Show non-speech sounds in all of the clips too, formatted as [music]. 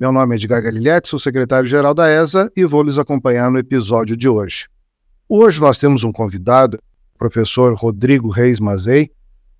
Meu nome é Edgar Galiletti, sou secretário-geral da ESA e vou lhes acompanhar no episódio de hoje. Hoje nós temos um convidado, o professor Rodrigo Reis Mazei,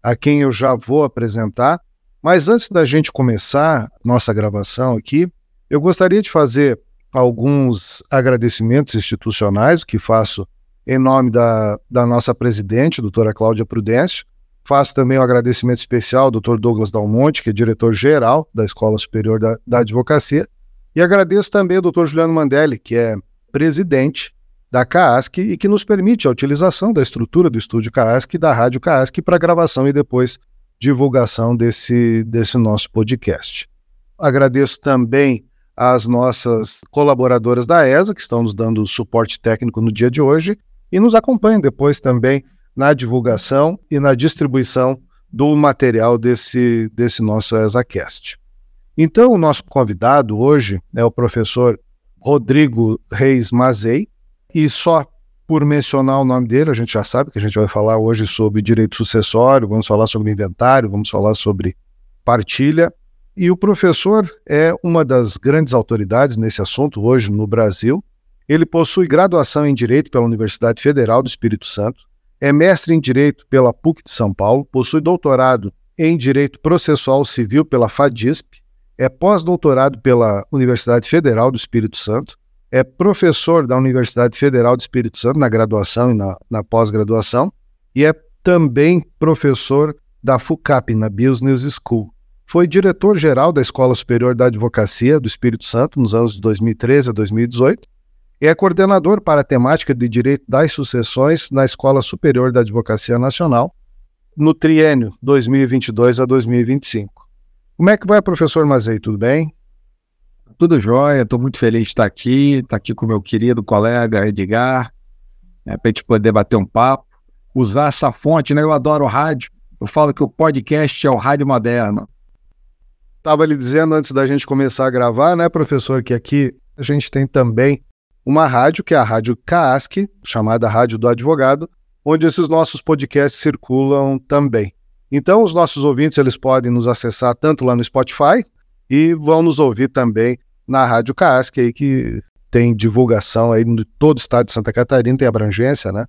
a quem eu já vou apresentar, mas antes da gente começar nossa gravação aqui, eu gostaria de fazer alguns agradecimentos institucionais, que faço em nome da, da nossa presidente, doutora Cláudia Prudêncio. Faço também um agradecimento especial ao doutor Douglas Dalmonte, que é diretor-geral da Escola Superior da, da Advocacia. E agradeço também ao doutor Juliano Mandelli, que é presidente da CAASC e que nos permite a utilização da estrutura do estúdio CAASC e da rádio CAASC para gravação e depois divulgação desse, desse nosso podcast. Agradeço também às nossas colaboradoras da ESA, que estão nos dando suporte técnico no dia de hoje, e nos acompanhem depois também na divulgação e na distribuição do material desse, desse nosso ESACast. Então, o nosso convidado hoje é o professor Rodrigo Reis Mazei, e só por mencionar o nome dele, a gente já sabe que a gente vai falar hoje sobre direito sucessório, vamos falar sobre inventário, vamos falar sobre partilha. E o professor é uma das grandes autoridades nesse assunto hoje no Brasil. Ele possui graduação em Direito pela Universidade Federal do Espírito Santo, é mestre em Direito pela PUC de São Paulo, possui doutorado em Direito Processual Civil pela FADISP, é pós-doutorado pela Universidade Federal do Espírito Santo, é professor da Universidade Federal do Espírito Santo na graduação e na, na pós-graduação, e é também professor da FUCAP, na Business School. Foi diretor-geral da Escola Superior da Advocacia do Espírito Santo nos anos de 2013 a 2018 é coordenador para a temática de direito das sucessões na Escola Superior da Advocacia Nacional, no triênio 2022 a 2025. Como é que vai, professor Mazei? Tudo bem? Tudo jóia, estou muito feliz de estar aqui, estar aqui com meu querido colega Edgar, né, para a gente poder bater um papo, usar essa fonte, né? Eu adoro o rádio, eu falo que o podcast é o rádio moderno. Estava lhe dizendo antes da gente começar a gravar, né, professor, que aqui a gente tem também uma rádio, que é a Rádio CAASC, chamada Rádio do Advogado, onde esses nossos podcasts circulam também. Então, os nossos ouvintes eles podem nos acessar tanto lá no Spotify e vão nos ouvir também na Rádio CAASC, aí, que tem divulgação aí de todo o estado de Santa Catarina, tem abrangência, né?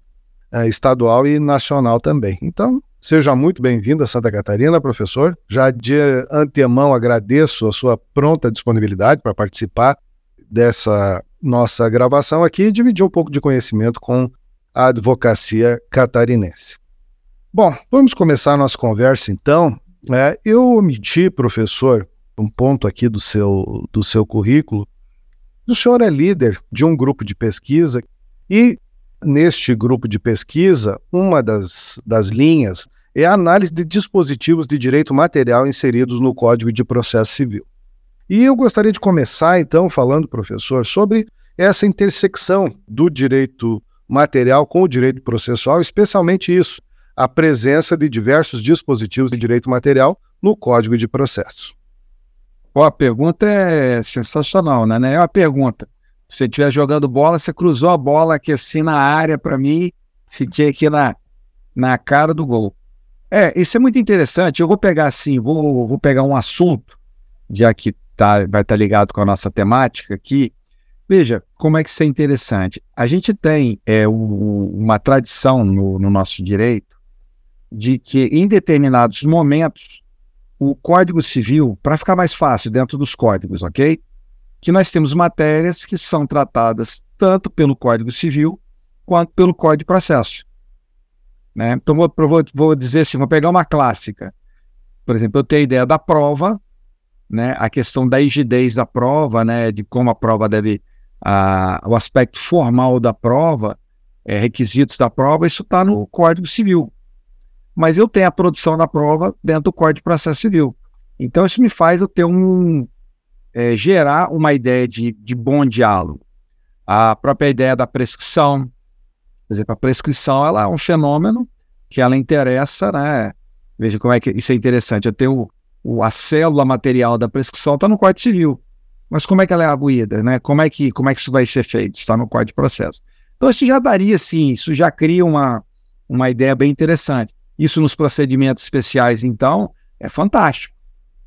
É, estadual e nacional também. Então, seja muito bem-vindo a Santa Catarina, professor. Já de antemão agradeço a sua pronta disponibilidade para participar dessa nossa gravação aqui e dividir um pouco de conhecimento com a advocacia catarinense. Bom, vamos começar a nossa conversa então. É, eu omiti, professor, um ponto aqui do seu, do seu currículo. O senhor é líder de um grupo de pesquisa e, neste grupo de pesquisa, uma das, das linhas é a análise de dispositivos de direito material inseridos no Código de Processo Civil. E eu gostaria de começar, então, falando, professor, sobre essa intersecção do direito material com o direito processual, especialmente isso, a presença de diversos dispositivos de direito material no Código de Processo. Pô, a pergunta é sensacional, né? É uma pergunta. Se você estiver jogando bola, você cruzou a bola aqui assim na área para mim, fiquei aqui na, na cara do gol. É, isso é muito interessante. Eu vou pegar assim, vou, vou pegar um assunto, já que tá, vai estar tá ligado com a nossa temática aqui. Veja como é que isso é interessante. A gente tem é, o, uma tradição no, no nosso direito de que em determinados momentos o Código Civil, para ficar mais fácil dentro dos códigos, ok? Que nós temos matérias que são tratadas tanto pelo Código Civil quanto pelo Código de Processo. Né? Então, vou, vou, vou dizer assim, vou pegar uma clássica. Por exemplo, eu tenho a ideia da prova, né, a questão da rigidez da prova, né, de como a prova deve, a, o aspecto formal da prova, é, requisitos da prova, isso está no Código Civil. Mas eu tenho a produção da prova dentro do Código de Processo Civil. Então isso me faz eu ter um é, gerar uma ideia de, de bom diálogo. A própria ideia da prescrição. Por exemplo, a prescrição ela é um fenômeno que ela interessa, né? Veja como é que isso é interessante. Eu tenho o, a célula material da prescrição está no Código Civil. Mas como é que ela é aguida, né? Como é que, como é que isso vai ser feito? Está no Código de Processo. Então, isso já daria, sim, isso já cria uma, uma ideia bem interessante. Isso nos procedimentos especiais, então, é fantástico,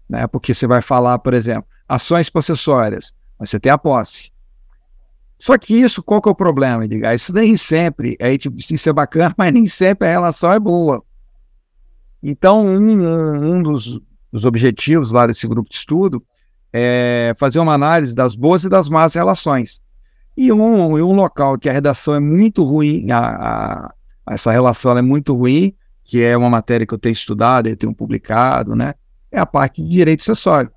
né? Porque você vai falar, por exemplo, ações possessórias, você tem a posse. Só que isso, qual que é o problema, diga? Isso nem sempre, é, tipo, isso é bacana, [laughs] mas nem sempre a relação é boa. Então, um, um dos, dos objetivos lá desse grupo de estudo é fazer uma análise das boas e das más relações. E um, um local que a redação é muito ruim, a, a, essa relação é muito ruim, que é uma matéria que eu tenho estudado e tenho publicado, né? É a parte de direito acessório.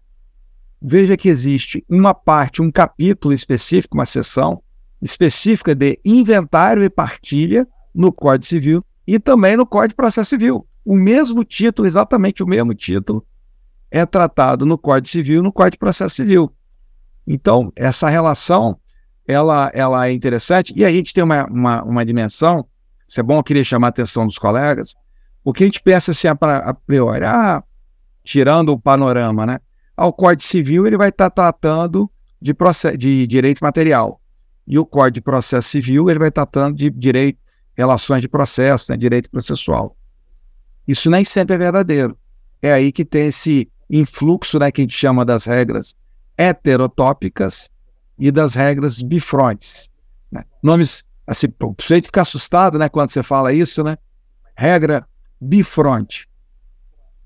Veja que existe uma parte, um capítulo específico, uma seção específica de inventário e partilha no Código Civil e também no Código de Processo Civil. O mesmo título, exatamente o mesmo título, é tratado no Código Civil e no Código de Processo Civil. Então, essa relação ela, ela é interessante. E a gente tem uma, uma, uma dimensão, isso é bom, eu queria chamar a atenção dos colegas, porque a gente pensa assim a, a priori, ah, tirando o panorama, né? Ao Código Civil ele vai estar tratando de, de direito material. E o Código de Processo Civil ele vai estar tratando de direito, relações de processo, né, direito processual. Isso nem sempre é verdadeiro. É aí que tem esse influxo né, que a gente chama das regras heterotópicas e das regras bifrontes. Né? Nomes, assim, o sujeito fica assustado né, quando você fala isso, né? Regra bifronte.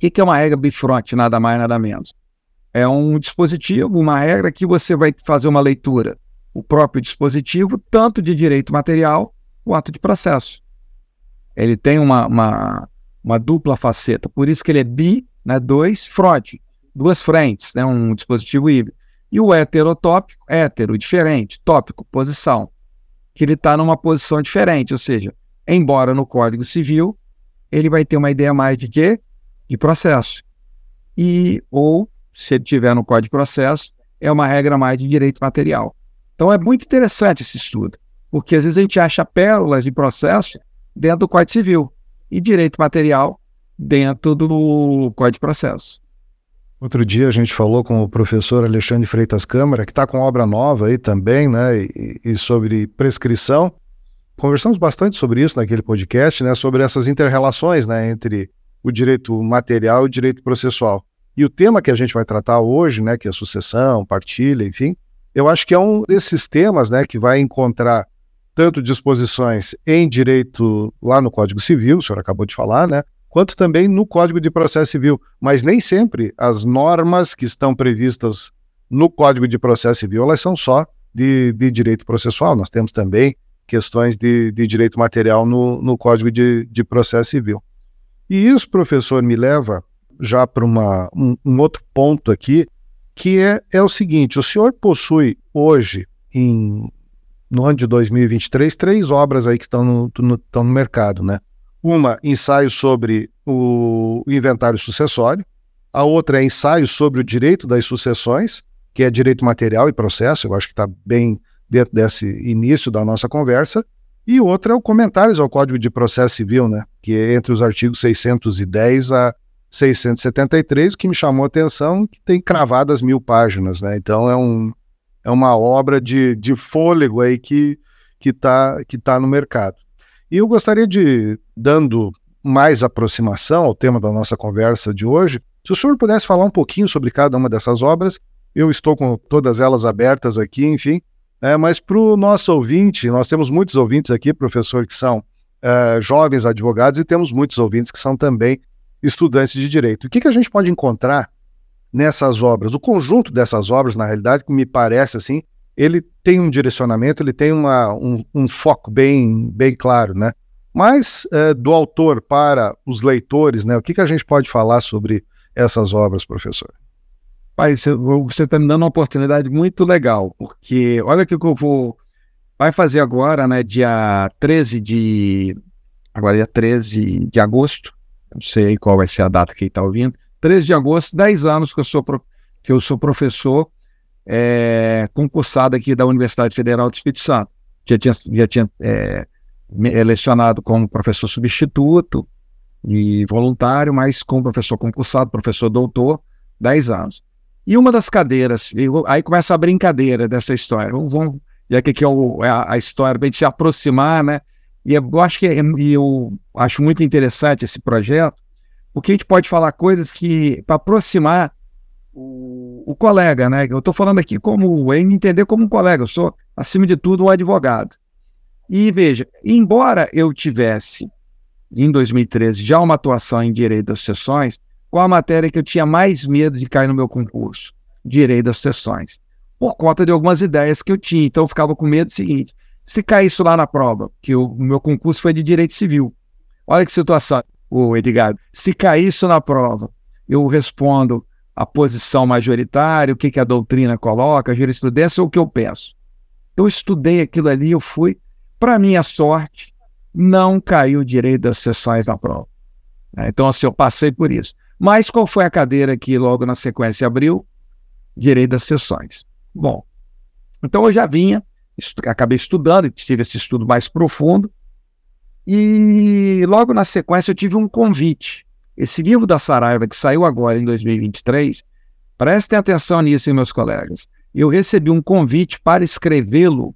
O que é uma regra bifronte? Nada mais, nada menos. É um dispositivo, uma regra que você vai fazer uma leitura, o próprio dispositivo, tanto de direito material quanto de processo. Ele tem uma, uma, uma dupla faceta, por isso que ele é bi, né, dois, fronte, duas frentes, né, um dispositivo híbrido. E o heterotópico, hétero, diferente, tópico, posição, que ele está numa posição diferente, ou seja, embora no Código Civil ele vai ter uma ideia mais de quê? De processo. E, ou, se ele tiver no Código de Processo, é uma regra mais de direito material. Então é muito interessante esse estudo, porque às vezes a gente acha pérolas de processo dentro do Código Civil e direito material dentro do Código de Processo. Outro dia a gente falou com o professor Alexandre Freitas Câmara, que está com obra nova aí também, né, e, e, sobre prescrição. Conversamos bastante sobre isso naquele podcast, né, sobre essas interrelações, né, entre o direito material e o direito processual. E o tema que a gente vai tratar hoje, né, que é sucessão, partilha, enfim, eu acho que é um desses temas, né, que vai encontrar tanto disposições em direito lá no Código Civil, o senhor acabou de falar, né, quanto também no Código de Processo Civil. Mas nem sempre as normas que estão previstas no Código de Processo Civil elas são só de, de direito processual. Nós temos também questões de, de direito material no, no Código de, de Processo Civil. E isso, professor, me leva já para um, um outro ponto aqui, que é, é o seguinte: o senhor possui hoje, em, no ano de 2023, três obras aí que estão no, no, estão no mercado, né? Uma, ensaio sobre o inventário sucessório. A outra é ensaio sobre o direito das sucessões, que é direito material e processo. Eu acho que está bem dentro desse início da nossa conversa. E outra é o comentários ao Código de Processo Civil, né? Que é entre os artigos 610 a 673, o que me chamou a atenção, que tem cravadas mil páginas, né? Então é, um, é uma obra de, de fôlego aí que está que tá no mercado. E eu gostaria de, dando mais aproximação ao tema da nossa conversa de hoje, se o senhor pudesse falar um pouquinho sobre cada uma dessas obras, eu estou com todas elas abertas aqui, enfim, é, mas para o nosso ouvinte, nós temos muitos ouvintes aqui, professor, que são é, jovens advogados e temos muitos ouvintes que são também estudantes de direito. O que, que a gente pode encontrar nessas obras? O conjunto dessas obras, na realidade, que me parece assim, ele tem um direcionamento, ele tem uma, um, um foco bem, bem claro, né? Mas é, do autor para os leitores, né? O que, que a gente pode falar sobre essas obras, professor? Pai, você está me dando uma oportunidade muito legal, porque olha o que eu vou. Vai fazer agora, né? Dia 13 de. Agora, dia 13 de agosto. Não sei qual vai ser a data que está ouvindo. 13 de agosto, 10 anos que eu sou, pro, que eu sou professor é, concursado aqui da Universidade Federal do Espírito Santo. já tinha, já tinha é, lecionado como professor substituto e voluntário, mas como professor concursado, professor doutor, 10 anos. E uma das cadeiras, aí começa a brincadeira dessa história. Vamos, vamos que aqui é, o, é a, a, história, para a gente se aproximar, né? E eu acho que é, eu acho muito interessante esse projeto, porque a gente pode falar coisas que, para aproximar o, o, colega, né? Eu estou falando aqui como, em entender como um colega, eu sou, acima de tudo, um advogado. E veja, embora eu tivesse, em 2013, já uma atuação em direito das sessões, qual a matéria que eu tinha mais medo de cair no meu concurso? Direito das sessões. Por conta de algumas ideias que eu tinha. Então eu ficava com medo do seguinte: se cair isso lá na prova, que o meu concurso foi de direito civil. Olha que situação, o Edgar. Se cair isso na prova, eu respondo a posição majoritária, o que, que a doutrina coloca, a jurisprudência, ou o que eu penso. Eu estudei aquilo ali, eu fui. Para minha sorte, não caiu direito das sessões na prova. Então, assim, eu passei por isso. Mas qual foi a cadeira que logo na sequência abriu? Direito das sessões. Bom, então eu já vinha, estu acabei estudando, tive esse estudo mais profundo, e logo na sequência eu tive um convite. Esse livro da Saraiva, que saiu agora em 2023, prestem atenção nisso, meus colegas. Eu recebi um convite para escrevê-lo.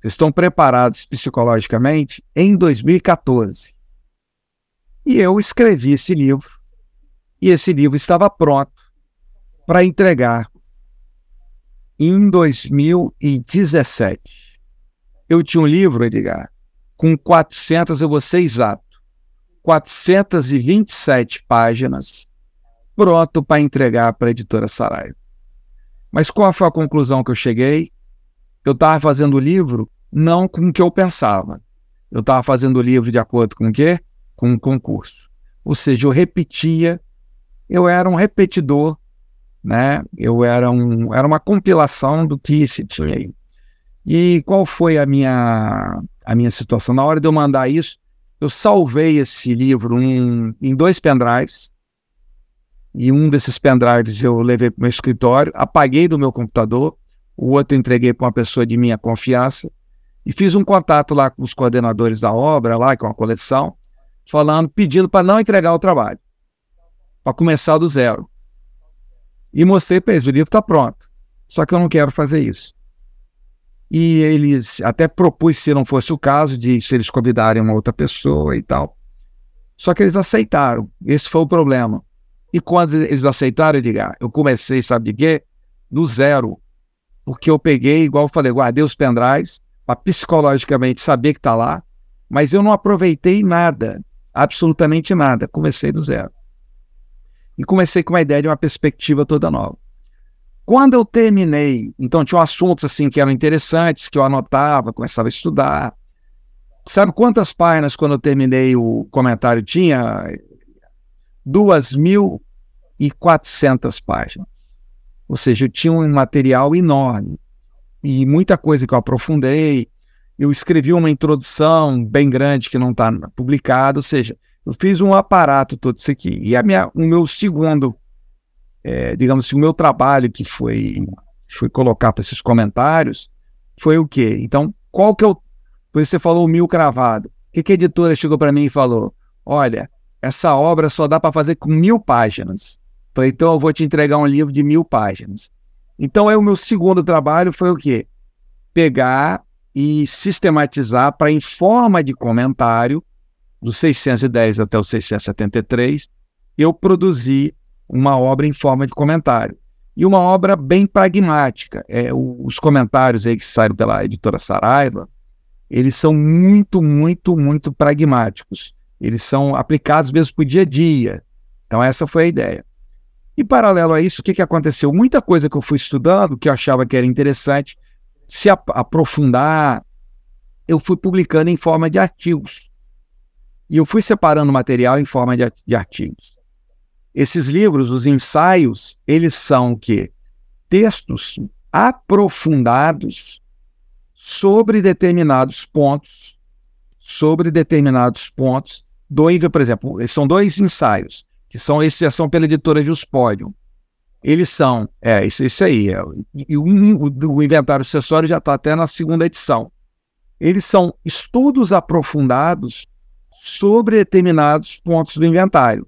Vocês estão preparados psicologicamente? Em 2014. E eu escrevi esse livro e esse livro estava pronto para entregar em 2017. Eu tinha um livro, Edgar, com 400, eu vou ser exato, 427 páginas, pronto para entregar para a editora Saraiva. Mas qual foi a conclusão que eu cheguei? Eu estava fazendo o livro não com o que eu pensava. Eu estava fazendo o livro de acordo com o quê? Com um concurso. Ou seja, eu repetia eu era um repetidor, né? Eu era, um, era uma compilação do que se tinha aí. E qual foi a minha, a minha situação? Na hora de eu mandar isso, eu salvei esse livro em, em dois pendrives, e um desses pendrives eu levei para o meu escritório, apaguei do meu computador, o outro entreguei para uma pessoa de minha confiança, e fiz um contato lá com os coordenadores da obra, lá com a coleção, falando, pedindo para não entregar o trabalho para começar do zero. E mostrei para eles: o livro está pronto. Só que eu não quero fazer isso. E eles até propus, se não fosse o caso, de se eles convidarem uma outra pessoa e tal. Só que eles aceitaram. Esse foi o problema. E quando eles aceitaram, eu digo, ah, eu comecei, sabe de quê? Do zero. Porque eu peguei, igual eu falei, guardei os pendrives para psicologicamente saber que está lá, mas eu não aproveitei nada, absolutamente nada. Comecei do zero e comecei com uma ideia de uma perspectiva toda nova. Quando eu terminei, então tinha assuntos assim que eram interessantes, que eu anotava, começava a estudar. Sabe quantas páginas quando eu terminei o comentário tinha? 2.400 páginas. Ou seja, eu tinha um material enorme e muita coisa que eu aprofundei. Eu escrevi uma introdução bem grande que não está publicada, ou seja, eu fiz um aparato todo isso aqui. E a minha, o meu segundo, é, digamos assim, o meu trabalho que foi, foi colocar para esses comentários foi o quê? Então, qual que. Por isso você falou o mil cravado. O que, que a editora chegou para mim e falou? Olha, essa obra só dá para fazer com mil páginas. Falei, então eu vou te entregar um livro de mil páginas. Então, aí, o meu segundo trabalho foi o quê? Pegar e sistematizar para, em forma de comentário, dos 610 até os 673, eu produzi uma obra em forma de comentário. E uma obra bem pragmática. É, os comentários aí que saíram pela editora Saraiva, eles são muito, muito, muito pragmáticos. Eles são aplicados mesmo para o dia a dia. Então, essa foi a ideia. E, paralelo a isso, o que, que aconteceu? Muita coisa que eu fui estudando, que eu achava que era interessante, se ap aprofundar, eu fui publicando em forma de artigos. E eu fui separando material em forma de, de artigos. Esses livros, os ensaios, eles são o quê? Textos aprofundados sobre determinados pontos, sobre determinados pontos do por exemplo, são dois ensaios, que são esses são pela editora Juspodium. Eles são, é, isso, isso aí, é, e um, o, o inventário sucessório já está até na segunda edição. eles são estudos aprofundados sobre determinados pontos do inventário,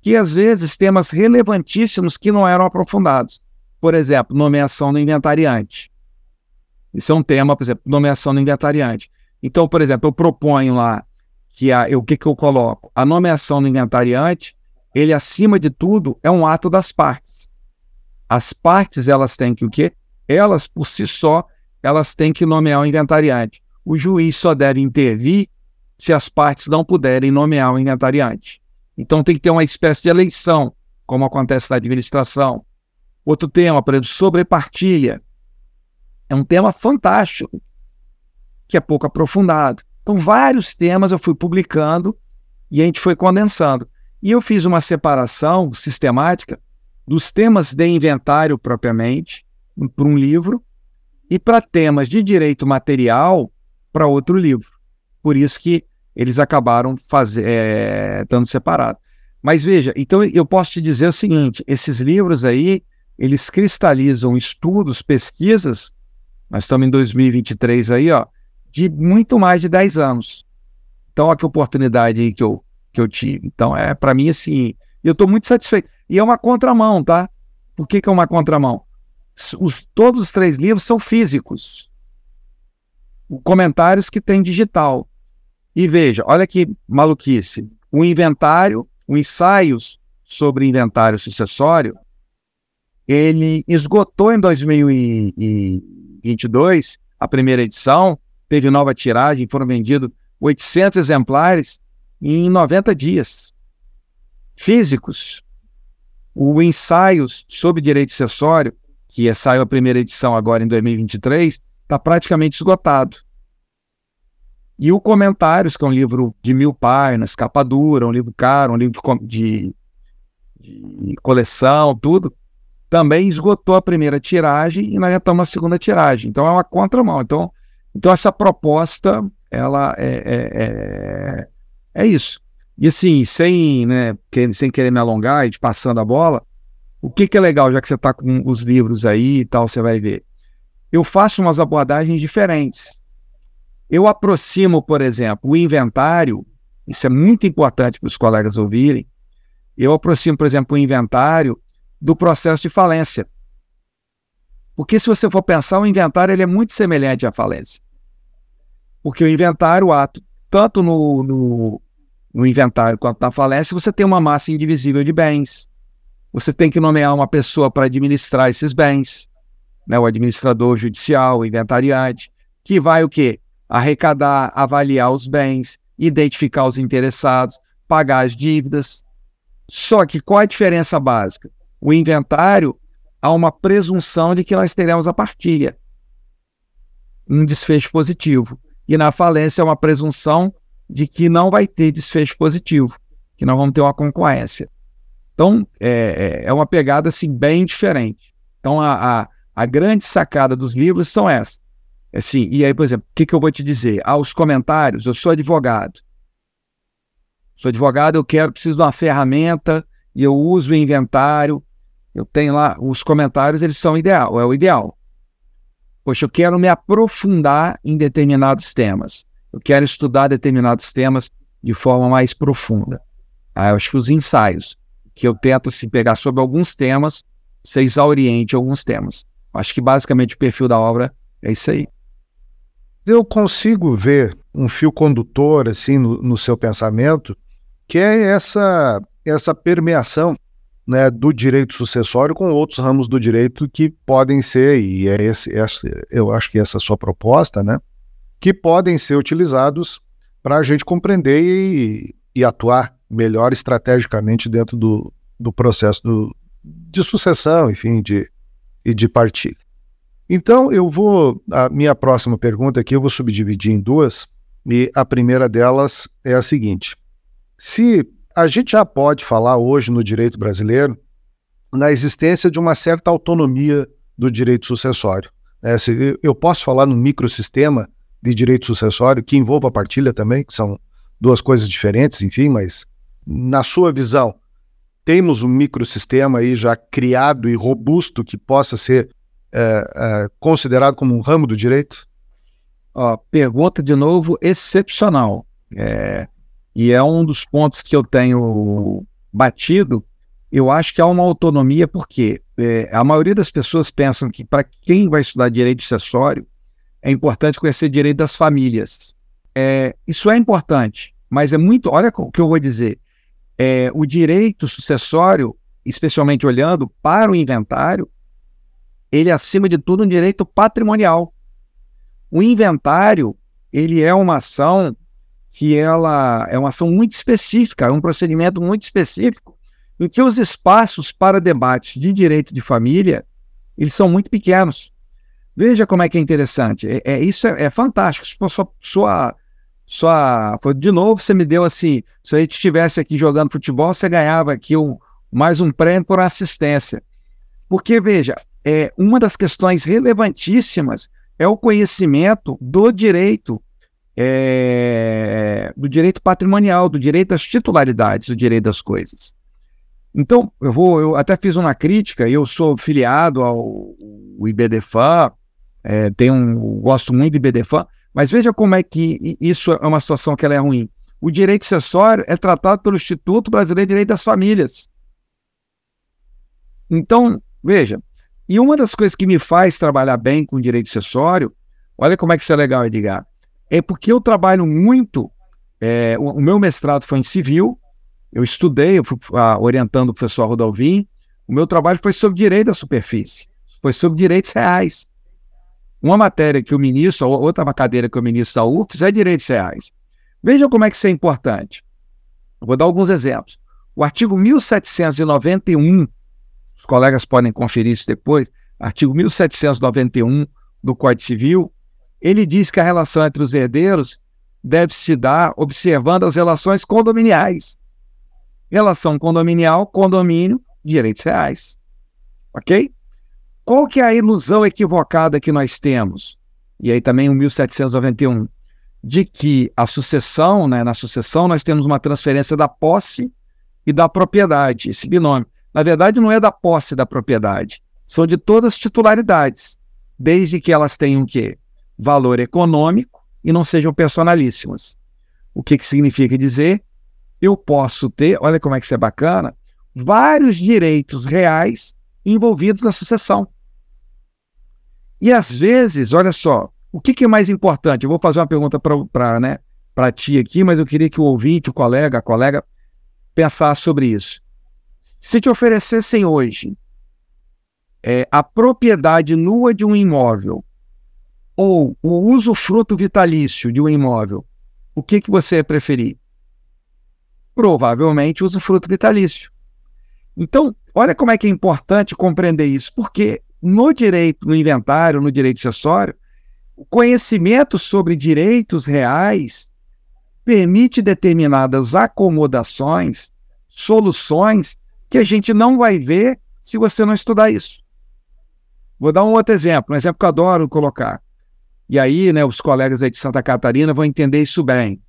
que às vezes temas relevantíssimos que não eram aprofundados. Por exemplo, nomeação do inventariante. Isso é um tema, por exemplo, nomeação do inventariante. Então, por exemplo, eu proponho lá que a, eu, o que, que eu coloco? A nomeação do inventariante, ele acima de tudo é um ato das partes. As partes elas têm que o quê? Elas por si só elas têm que nomear o inventariante. O juiz só deve intervir se as partes não puderem nomear o inventariante. Então tem que ter uma espécie de eleição, como acontece na administração. Outro tema, por exemplo, sobrepartilha. É um tema fantástico, que é pouco aprofundado. Então, vários temas eu fui publicando e a gente foi condensando. E eu fiz uma separação sistemática dos temas de inventário propriamente, para um livro, e para temas de direito material, para outro livro. Por isso que eles acabaram fazer, é, dando separado. Mas veja, então eu posso te dizer o seguinte: esses livros aí, eles cristalizam estudos, pesquisas, nós estamos em 2023 aí, ó, de muito mais de 10 anos. Então, olha que oportunidade aí que eu, que eu tive. Então, é para mim, assim, eu estou muito satisfeito. E é uma contramão, tá? Por que, que é uma contramão? Os, todos os três livros são físicos. Comentários que tem digital. E veja, olha que maluquice. O inventário, o ensaios sobre inventário sucessório, ele esgotou em 2022 a primeira edição teve nova tiragem, foram vendidos 800 exemplares em 90 dias. Físicos. O ensaios sobre direito acessório, que saiu a primeira edição agora em 2023, está praticamente esgotado. E o Comentários, que é um livro de mil páginas, capa dura, um livro caro, um livro de, de, de coleção, tudo, também esgotou a primeira tiragem e nós já estamos na segunda tiragem. Então é uma contramão. Então, então, essa proposta, ela é, é, é, é isso. E assim, sem, né, sem querer me alongar e te passando a bola, o que, que é legal, já que você está com os livros aí e tal, você vai ver. Eu faço umas abordagens diferentes. Eu aproximo, por exemplo, o inventário, isso é muito importante para os colegas ouvirem. Eu aproximo, por exemplo, o inventário do processo de falência. Porque se você for pensar, o inventário ele é muito semelhante à falência. Porque o inventário, o ato, tanto no, no, no inventário quanto na falência, você tem uma massa indivisível de bens. Você tem que nomear uma pessoa para administrar esses bens, né? o administrador judicial, o inventariante, que vai o quê? Arrecadar, avaliar os bens, identificar os interessados, pagar as dívidas. Só que qual a diferença básica? O inventário há uma presunção de que nós teremos a partilha, um desfecho positivo. E na falência é uma presunção de que não vai ter desfecho positivo, que nós vamos ter uma concorrência. Então, é, é, é uma pegada assim bem diferente. Então, a, a, a grande sacada dos livros são essas. Assim, e aí, por exemplo, o que, que eu vou te dizer? Aos comentários, eu sou advogado. Sou advogado, eu quero, preciso de uma ferramenta e eu uso o inventário. Eu tenho lá, os comentários, eles são ideal, é o ideal. Poxa, eu quero me aprofundar em determinados temas. Eu quero estudar determinados temas de forma mais profunda. Ah, eu acho que os ensaios, que eu tento assim, pegar sobre alguns temas, ser exauriente alguns temas. Acho que basicamente o perfil da obra é isso aí. Eu consigo ver um fio condutor assim no, no seu pensamento, que é essa essa permeação né, do direito sucessório com outros ramos do direito que podem ser, e é esse, esse eu acho que essa é a sua proposta, né, que podem ser utilizados para a gente compreender e, e, atuar melhor estrategicamente dentro do, do processo do, de sucessão, enfim, de, e de partilha. Então, eu vou, a minha próxima pergunta aqui eu vou subdividir em duas, e a primeira delas é a seguinte: se a gente já pode falar hoje no direito brasileiro na existência de uma certa autonomia do direito sucessório. É, eu posso falar no microsistema de direito sucessório, que envolva a partilha também, que são duas coisas diferentes, enfim, mas na sua visão, temos um microsistema aí já criado e robusto que possa ser é, é, considerado como um ramo do direito? Ó, pergunta de novo excepcional. É, e é um dos pontos que eu tenho batido. Eu acho que há uma autonomia, porque é, a maioria das pessoas pensam que para quem vai estudar direito acessório, é importante conhecer direito das famílias. É, isso é importante, mas é muito. Olha o que eu vou dizer. É, o direito sucessório, especialmente olhando para o inventário, ele é, acima de tudo, um direito patrimonial. O inventário, ele é uma ação que ela é uma ação muito específica, é um procedimento muito específico, em que os espaços para debate de direito de família, eles são muito pequenos. Veja como é que é interessante. É, é isso é, é, fantástico. Sua, sua, sua, de novo, você me deu assim. Se a gente estivesse aqui jogando futebol, você ganhava aqui um, mais um prêmio por assistência. Porque, veja, é, uma das questões relevantíssimas é o conhecimento do direito, é, do direito patrimonial, do direito às titularidades, do direito das coisas. Então, eu vou, eu até fiz uma crítica, eu sou filiado ao IBDFAN, é, tenho um, gosto muito de IBDFAN, mas veja como é que isso é uma situação que ela é ruim. O direito acessório é tratado pelo Instituto Brasileiro de Direito das Famílias. Então, veja, e uma das coisas que me faz trabalhar bem com direito acessório, olha como é que isso é legal, Edgar, é porque eu trabalho muito, é, o, o, meu mestrado foi em civil, eu estudei, eu fui ah, orientando o professor Rodolvin, o meu trabalho foi sobre direito da superfície, foi sobre direitos reais. Uma matéria que o ministro, outra cadeira que o ministro da UFES é direitos reais. Vejam como é que isso é importante. Vou dar alguns exemplos. O artigo 1791 os colegas podem conferir isso depois, artigo 1791 do Código Civil, ele diz que a relação entre os herdeiros deve se dar observando as relações condominiais. Relação condominial, condomínio, direitos reais. Ok? Qual que é a ilusão equivocada que nós temos? E aí também o 1791, de que a sucessão, né, na sucessão nós temos uma transferência da posse e da propriedade, esse binômio na verdade, não é da posse da propriedade, são de todas as titularidades, desde que elas tenham o quê? Valor econômico e não sejam personalíssimas. O que, que significa dizer? Eu posso ter, olha como é que isso é bacana, vários direitos reais envolvidos na sucessão. E às vezes, olha só, o que, que é mais importante? Eu vou fazer uma pergunta para né, ti aqui, mas eu queria que o ouvinte, o colega, a colega, pensasse sobre isso. Se te oferecessem hoje é, a propriedade nua de um imóvel ou o usufruto vitalício de um imóvel, o que, que você ia preferir? Provavelmente usufruto vitalício. Então, olha como é que é importante compreender isso, porque no direito, no inventário, no direito acessório, o conhecimento sobre direitos reais permite determinadas acomodações, soluções que a gente não vai ver se você não estudar isso. Vou dar um outro exemplo, um exemplo que eu adoro colocar. E aí, né, os colegas aí de Santa Catarina vão entender isso bem.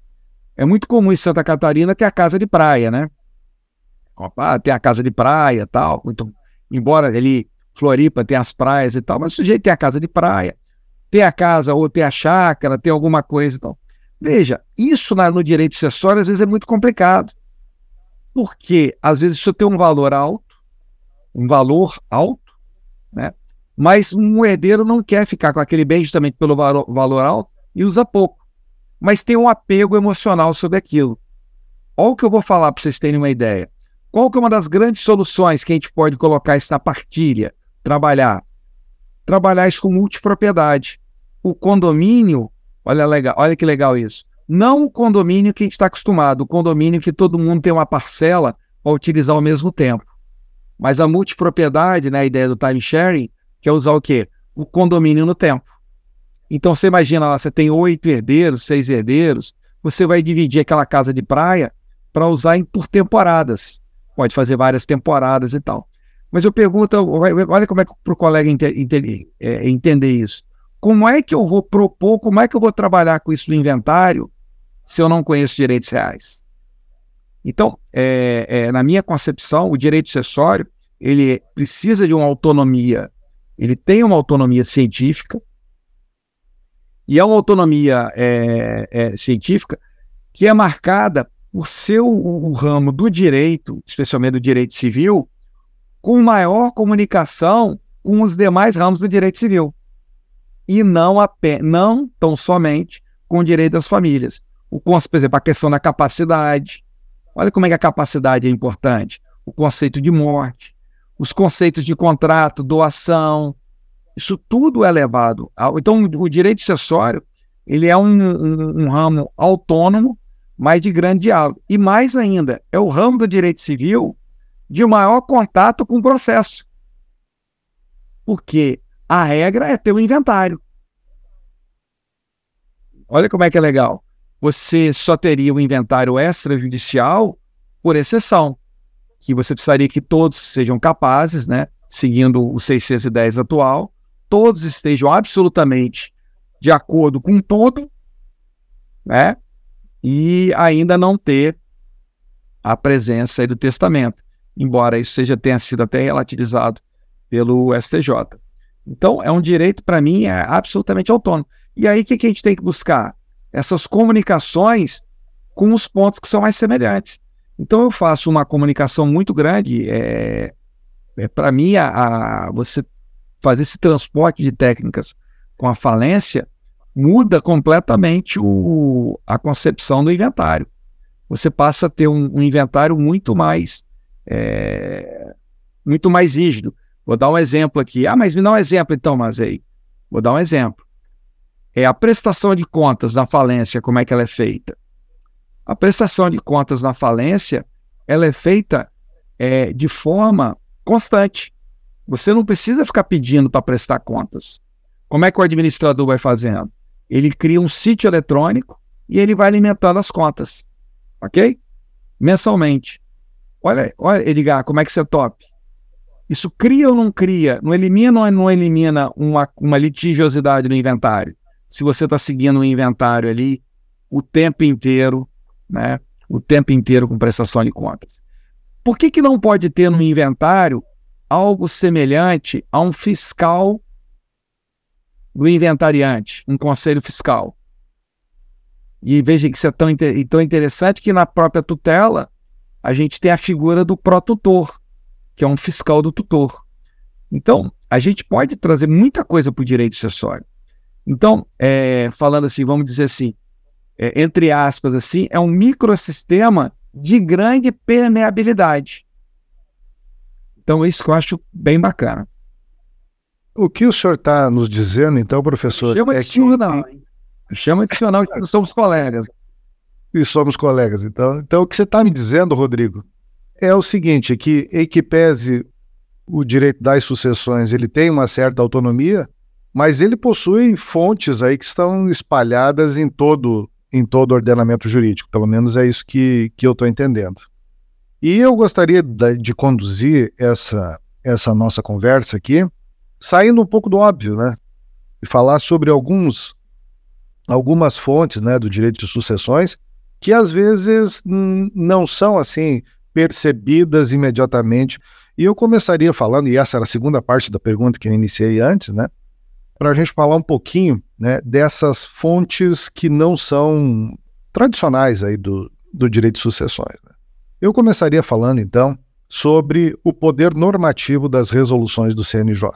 É muito comum em Santa Catarina ter a casa de praia, né? Opa, tem a casa de praia tal. Muito, embora ele, Floripa, tem as praias e tal, mas o sujeito tem a casa de praia, tem a casa ou tem a chácara, tem alguma coisa e tal. Veja, isso no direito acessório às vezes é muito complicado. Porque às vezes isso tem um valor alto, um valor alto, né? Mas um herdeiro não quer ficar com aquele bem justamente pelo valor, valor alto e usa pouco. Mas tem um apego emocional sobre aquilo. Olha o que eu vou falar para vocês terem uma ideia. Qual que é uma das grandes soluções que a gente pode colocar isso na partilha? Trabalhar. Trabalhar isso com multipropriedade. O condomínio, olha, legal, olha que legal isso. Não o condomínio que a gente está acostumado, o condomínio que todo mundo tem uma parcela para utilizar ao mesmo tempo. Mas a multipropriedade, né, a ideia do time sharing, que é usar o quê? O condomínio no tempo. Então você imagina lá, você tem oito herdeiros, seis herdeiros, você vai dividir aquela casa de praia para usar em, por temporadas. Pode fazer várias temporadas e tal. Mas eu pergunto, olha como é para o colega ente, ente, é, entender isso. Como é que eu vou propor, como é que eu vou trabalhar com isso no inventário se eu não conheço direitos reais. Então, é, é, na minha concepção, o direito acessório ele precisa de uma autonomia, ele tem uma autonomia científica, E é uma autonomia é, é, científica que é marcada por ser o, o, ramo do direito, especialmente do direito civil, com maior comunicação com os demais ramos do direito civil. E não, apenas, não tão somente com o direito das famílias. O, por exemplo, a questão da capacidade. Olha como é que a capacidade é importante. O conceito de morte, os conceitos de contrato, doação, isso tudo é levado. Ao, então, o direito acessório ele é um, um, um ramo autônomo mas de grande diálogo. E mais ainda, é o ramo do direito civil de maior contato com o processo. Porque a regra é ter o um inventário. Olha como é que é legal. Você só teria o um inventário extrajudicial por exceção, que você precisaria que todos sejam capazes, né, seguindo o 610 atual, todos estejam absolutamente de acordo com todo, né, e ainda não ter a presença do testamento, embora isso seja tenha sido até relativizado pelo STJ. Então, é um direito, para mim, é absolutamente autônomo. E aí, o que, que a gente tem que buscar? Essas comunicações com os pontos que são mais semelhantes. Então, eu faço uma comunicação muito grande. É, é para mim, a, a, você fazer esse transporte de técnicas com a falência muda completamente o, a concepção do inventário. Você passa a ter um, um inventário muito mais é, muito mais rígido. Vou dar um exemplo aqui. Ah, mas me dá um exemplo então, Mazei. Vou dar um exemplo. É a prestação de contas na falência, como é que ela é feita? A prestação de contas na falência, ela é feita é, de forma constante. Você não precisa ficar pedindo para prestar contas. Como é que o administrador vai fazendo? Ele cria um sítio eletrônico e ele vai alimentando as contas, ok? Mensalmente. Olha, olha, Edgar, como é que você é top. Isso cria ou não cria? Não elimina ou não elimina uma, uma litigiosidade no inventário? Se você está seguindo um inventário ali o tempo inteiro, né? O tempo inteiro com prestação de contas. Por que, que não pode ter no inventário algo semelhante a um fiscal do inventariante, um conselho fiscal. E veja que isso é tão, tão interessante que na própria tutela a gente tem a figura do pró-tutor, que é um fiscal do tutor. Então, a gente pode trazer muita coisa para o direito acessório. Então, é, falando assim, vamos dizer assim, é, entre aspas, assim, é um microsistema de grande permeabilidade. Então, isso que eu acho bem bacana. O que o senhor está nos dizendo, então, professor? Chama é de senhor, não. Chama não, que nós somos colegas. E somos colegas, então. Então, o que você está me dizendo, Rodrigo, é o seguinte: que, em que pese o direito das sucessões ele tem uma certa autonomia, mas ele possui fontes aí que estão espalhadas em todo em todo o ordenamento jurídico. Pelo menos é isso que, que eu estou entendendo. E eu gostaria de, de conduzir essa, essa nossa conversa aqui saindo um pouco do óbvio, né? E falar sobre alguns algumas fontes, né, do direito de sucessões que às vezes não são assim percebidas imediatamente. E eu começaria falando, e essa era a segunda parte da pergunta que eu iniciei antes, né? Para a gente falar um pouquinho né, dessas fontes que não são tradicionais aí do, do direito de sucessões. Né? Eu começaria falando, então, sobre o poder normativo das resoluções do CNJ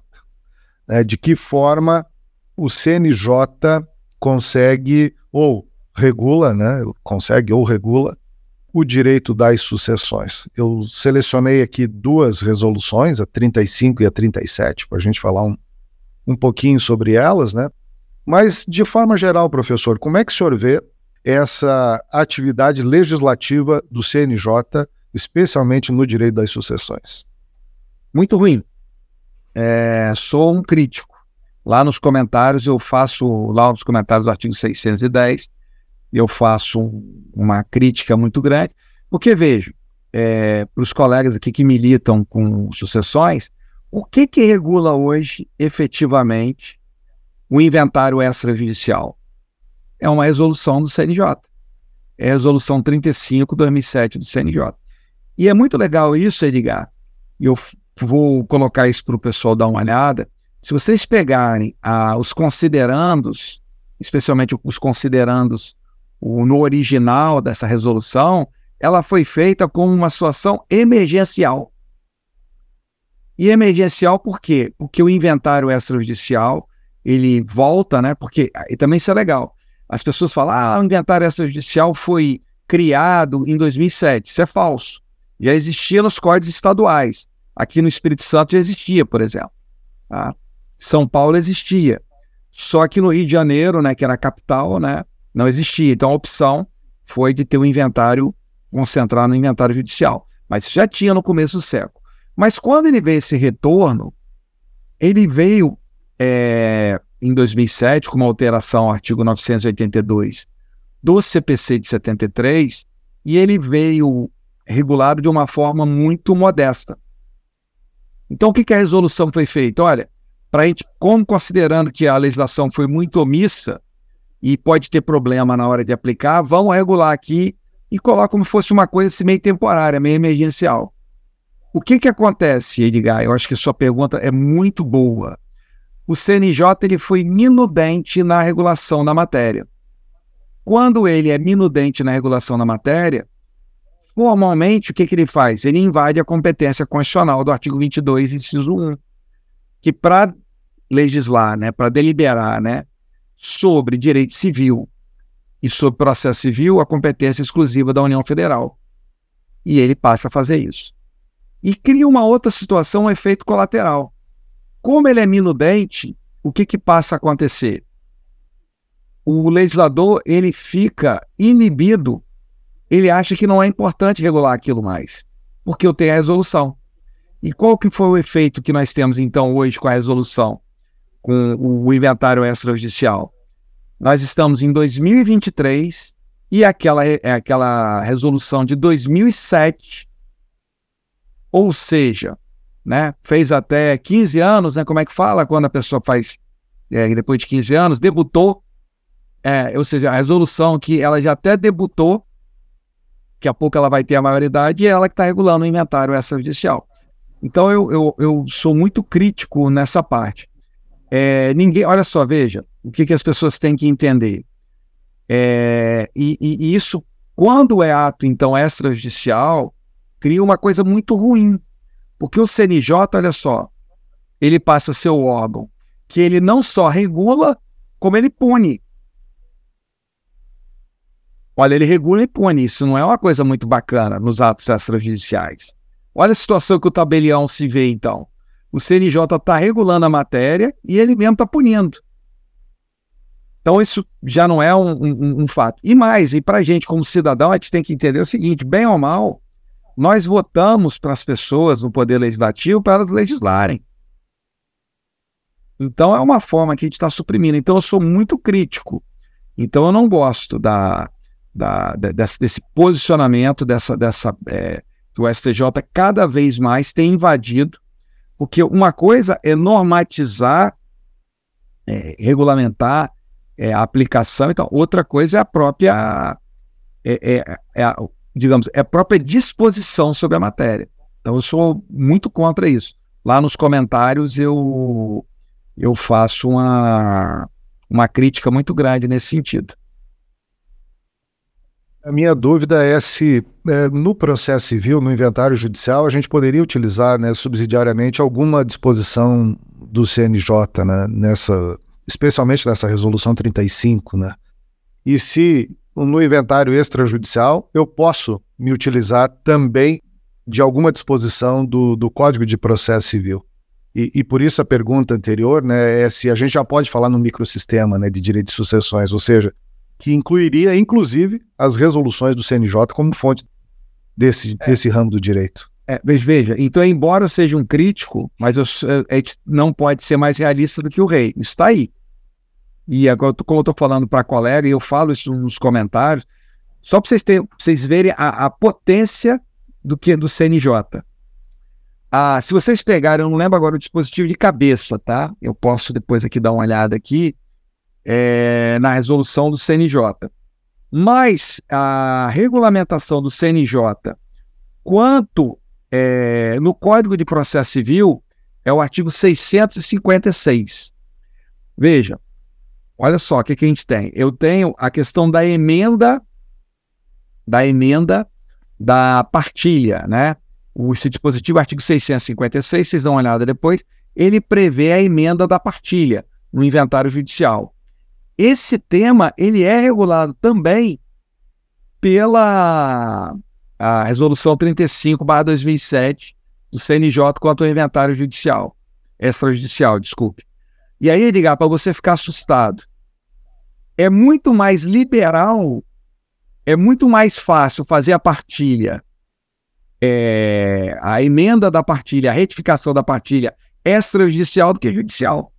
né, de que forma o CNJ consegue ou regula, né, consegue ou regula o direito das sucessões. Eu selecionei aqui duas resoluções, a 35 e a 37, para a gente falar um, um pouquinho sobre elas, né? Mas, de forma geral, professor, como é que o senhor vê essa atividade legislativa do CNJ, especialmente no direito das sucessões? Muito ruim é, sou um crítico. Lá nos comentários, eu faço, lá nos comentários do artigo 610, eu faço uma crítica muito grande, porque vejo, é, para os colegas aqui que militam com sucessões, o que, que regula hoje, efetivamente, o inventário extrajudicial? É uma resolução do CNJ. É a resolução 35-2007 do CNJ. E é muito legal isso, Edgar. Eu vou colocar isso para o pessoal dar uma olhada. Se vocês pegarem ah, os considerandos especialmente os considerandos o, no original dessa resolução, ela foi feita como uma situação emergencial. E emergencial por quê? Porque o inventário extrajudicial, ele volta, né? Porque, e também isso é legal, as pessoas falam, ah, o inventário extrajudicial foi criado em 2007. Isso é falso. Já existia nos códigos estaduais. Aqui no Espírito Santo já existia, por exemplo. Tá? São Paulo existia. Só que no Rio de Janeiro, né, que era a capital, né, não existia. Então a opção foi de ter o um inventário concentrar no inventário judicial. Mas já tinha no começo do século. Mas quando ele veio esse retorno, ele veio é, em 2007 com uma alteração ao artigo 982 do CPC de 73 e ele veio regulado de uma forma muito modesta. Então, o que, que a resolução foi feita? Olha, para a gente, como considerando que a legislação foi muito omissa e pode ter problema na hora de aplicar, vamos regular aqui e colocar como se fosse uma coisa assim, meio temporária, meio emergencial. O que, que acontece, Edgar? Eu acho que sua pergunta é muito boa. O CNJ ele foi minudente na regulação da matéria. Quando ele é minudente na regulação da matéria, Normalmente, o que, que ele faz? Ele invade a competência constitucional do artigo 22, inciso 1, que para legislar, né, para deliberar né, sobre direito civil e sobre processo civil, a competência exclusiva da União Federal. E ele passa a fazer isso. E cria uma outra situação, um efeito colateral. Como ele é minudente, o que, que passa a acontecer? O legislador ele fica inibido ele acha que não é importante regular aquilo mais, porque eu tenho a resolução. E qual que foi o efeito que nós temos então hoje com a resolução, com o inventário extrajudicial? Nós estamos em 2023 e aquela, é aquela resolução de 2007, ou seja, né, fez até 15 anos, né, como é que fala quando a pessoa faz, é, depois de 15 anos, debutou, é, ou seja, a resolução que ela já até debutou, Daqui a pouco ela vai ter a maioridade e é ela que está regulando o inventário extrajudicial. Então eu, eu, eu, sou muito crítico nessa parte. É, ninguém, olha só, veja, o que, que as pessoas têm que entender. É, e, e, isso, quando é ato, então, extrajudicial, cria uma coisa muito ruim. Porque o CNJ, olha só, ele passa a ser o órgão que ele não só regula, como ele pune. Olha, ele regula e pune. Isso não é uma coisa muito bacana nos atos extrajudiciais. Olha a situação que o tabelião se vê, então. O CNJ está regulando a matéria e ele mesmo está punindo. Então, isso já não é um, um, um fato. E mais, e para a gente, como cidadão, a gente tem que entender o seguinte: bem ou mal, nós votamos para as pessoas no Poder Legislativo para elas legislarem. Então, é uma forma que a gente está suprimindo. Então, eu sou muito crítico. Então, eu não gosto da, da, desse, posicionamento dessa, dessa é, que STJ cada vez mais tem invadido, porque uma coisa é normatizar, é, regulamentar é, a aplicação, então outra coisa é a própria, é, é, é a, digamos, é a própria disposição sobre a matéria. Então eu sou muito contra isso. Lá nos comentários eu eu faço uma, uma crítica muito grande nesse sentido. A minha dúvida é se é, no processo civil, no inventário judicial, a gente poderia utilizar né, subsidiariamente alguma disposição do CNJ, né, nessa, especialmente nessa resolução 35, né? E se no inventário extrajudicial eu posso me utilizar também de alguma disposição do, do Código de Processo Civil. E, e, por isso a pergunta anterior né, é se a gente já pode falar no microsistema né, de direito de sucessões, ou seja, que incluiria, inclusive, as resoluções do CNJ como fonte desse, é. desse ramo do direito. É, veja, então, embora eu seja um crítico, mas eu, a gente não pode ser mais realista do que o rei. Isso está aí. E agora, como eu estou falando para a colega, e eu falo isso nos comentários, só para vocês, terem, vocês verem a, a, potência do que do CNJ. Ah, se vocês pegarem, eu não lembro agora o dispositivo de cabeça, tá? Eu posso depois aqui dar uma olhada aqui é, na resolução do CNJ. Mas a regulamentação do CNJ, quanto é, no Código de Processo Civil, é o artigo 656. Veja, olha só o que, que a gente tem. Eu tenho a questão da emenda, da emenda da partilha, né? O dispositivo artigo 656, vocês dão uma olhada depois, ele prevê a emenda da partilha no inventário judicial. Esse tema ele é regulado também pela a resolução 35/2007 do CNJ quanto ao inventário judicial, extrajudicial, desculpe. E aí, Edgar, para você ficar assustado, é muito mais liberal, é muito mais fácil fazer a partilha, é, a emenda da partilha, a retificação da partilha extrajudicial do que judicial.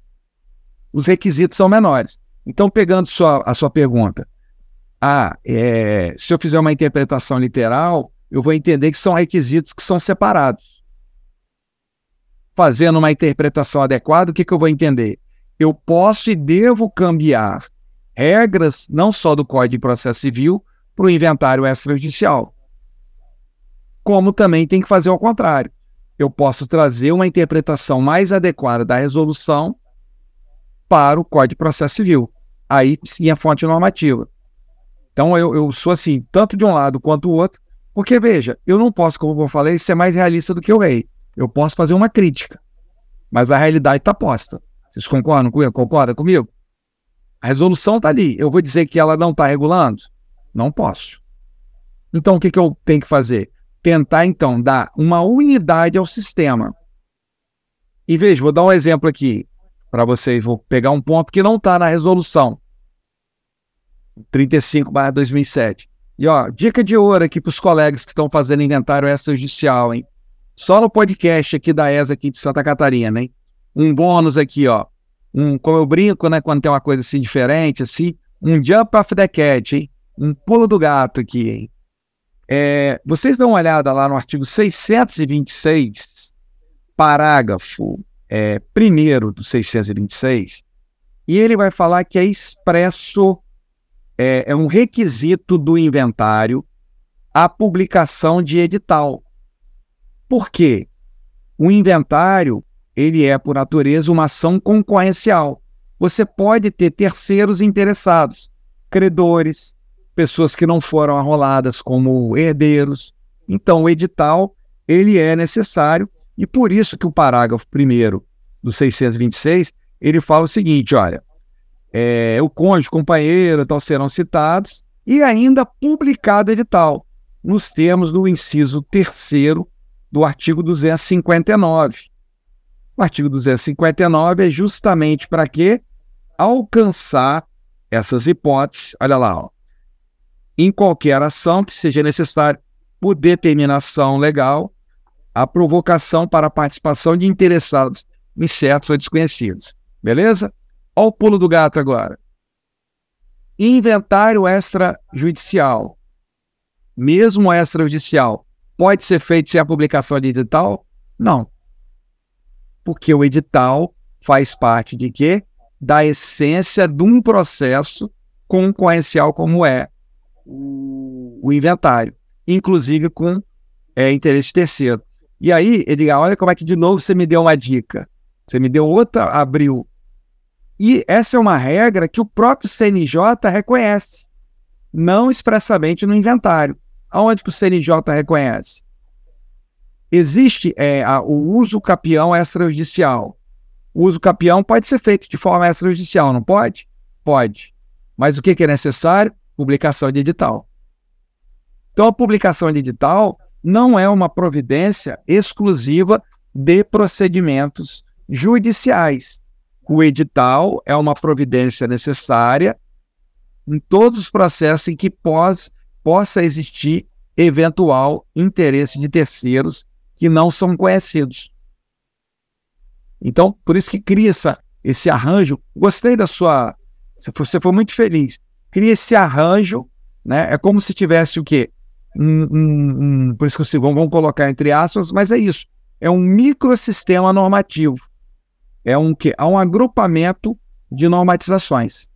Os requisitos são menores. Então, pegando sua, a sua pergunta, ah, é, se eu fizer uma interpretação literal, eu vou entender que são requisitos que são separados. Fazendo uma interpretação adequada, o que, que eu vou entender? Eu posso e devo cambiar regras, não só do Código de Processo Civil, para o inventário extrajudicial. Como também tem que fazer ao contrário. Eu posso trazer uma interpretação mais adequada da resolução para o Código de Processo Civil. Aí sim a fonte normativa. Então eu, eu sou assim, tanto de um lado quanto do outro, porque veja, eu não posso, como eu falei, ser mais realista do que o rei. Eu posso fazer uma crítica, mas a realidade está posta. Vocês concordam comigo? Concorda comigo? A resolução está ali. Eu vou dizer que ela não está regulando? Não posso. Então o que, que eu tenho que fazer? Tentar então dar uma unidade ao sistema. E veja, vou dar um exemplo aqui para vocês. Vou pegar um ponto que não está na resolução. 35/2007. E ó, dica de ouro aqui para os colegas que estão fazendo inventário extrajudicial, hein? Só no podcast aqui da ESA aqui de Santa Catarina, hein? Um bônus aqui, ó. Um, como eu brinco, né, quando tem uma coisa assim diferente, assim, um jump off the cat, hein? Um pulo do gato aqui, hein? É, vocês dão uma olhada lá no artigo 626, parágrafo é, primeiro do 626, e ele vai falar que é expresso é, é um requisito do inventário a publicação de edital. Por quê? O inventário, ele é, por natureza, uma ação concorrencial. Você pode ter terceiros interessados, credores, pessoas que não foram arroladas como herdeiros. Então, o edital, ele é necessário e por isso que o parágrafo primeiro do 626, ele fala o seguinte, olha, é, o cônjuge, companheiro, tal, serão citados, e ainda publicado edital, nos termos do inciso 3 do artigo 259. O artigo 259 é justamente para quê? Alcançar essas hipóteses, olha lá, ó, em qualquer ação que seja necessário por determinação legal, a provocação para a participação de interessados incertos ou desconhecidos. Beleza? Olha o pulo do gato agora. Inventário extrajudicial. Mesmo extrajudicial, pode ser feito sem a publicação de edital? Não. Porque o edital faz parte de quê? Da essência de um processo concorrencial como é o inventário, inclusive com é, interesse terceiro. E aí, Edgar, olha como é que de novo você me deu uma dica. Você me deu outra, abriu e essa é uma regra que o próprio CNJ reconhece, não expressamente no inventário. Aonde que o CNJ reconhece? Existe é, a, o uso capião extrajudicial. O uso capião pode ser feito de forma extrajudicial, não pode? Pode. Mas o que, que é necessário? Publicação de edital. Então, a publicação de edital não é uma providência exclusiva de procedimentos judiciais. O edital é uma providência necessária em todos os processos em que pós, possa existir eventual interesse de terceiros que não são conhecidos. Então, por isso que cria essa, esse arranjo. Gostei da sua. Você foi muito feliz. Cria esse arranjo, né? É como se tivesse o quê? Um, um, por isso que eu, vamos colocar entre aspas, mas é isso. É um microsistema normativo é um que há um agrupamento de normatizações.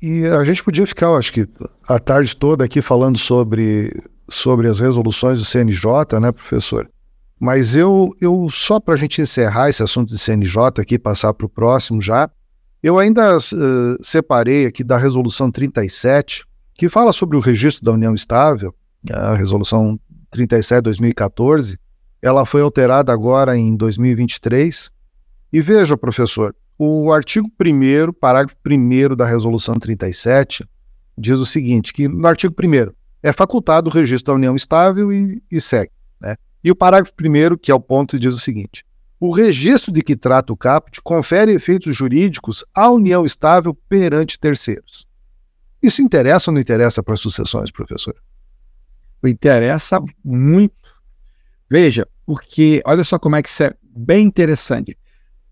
E a gente podia ficar, acho que, a tarde toda aqui falando sobre, sobre as resoluções do CNJ, né, professor? Mas eu, eu só para a gente encerrar esse assunto de CNJ aqui, passar para o próximo já, Eu ainda uh, separei aqui da Resolução 37, que fala sobre o registro da união estável, a Resolução 37-2014. Ela foi alterada agora em 2023. E veja, professor, o artigo 1, parágrafo 1 da Resolução 37, diz o seguinte: que no artigo 1 é facultado o registro da união estável e, e segue. Né? E o parágrafo 1, que é o ponto, diz o seguinte: o registro de que trata o caput confere efeitos jurídicos à união estável perante terceiros. Isso interessa ou não interessa para as sucessões, professor? Interessa muito. Veja, porque olha só como é que isso é bem interessante.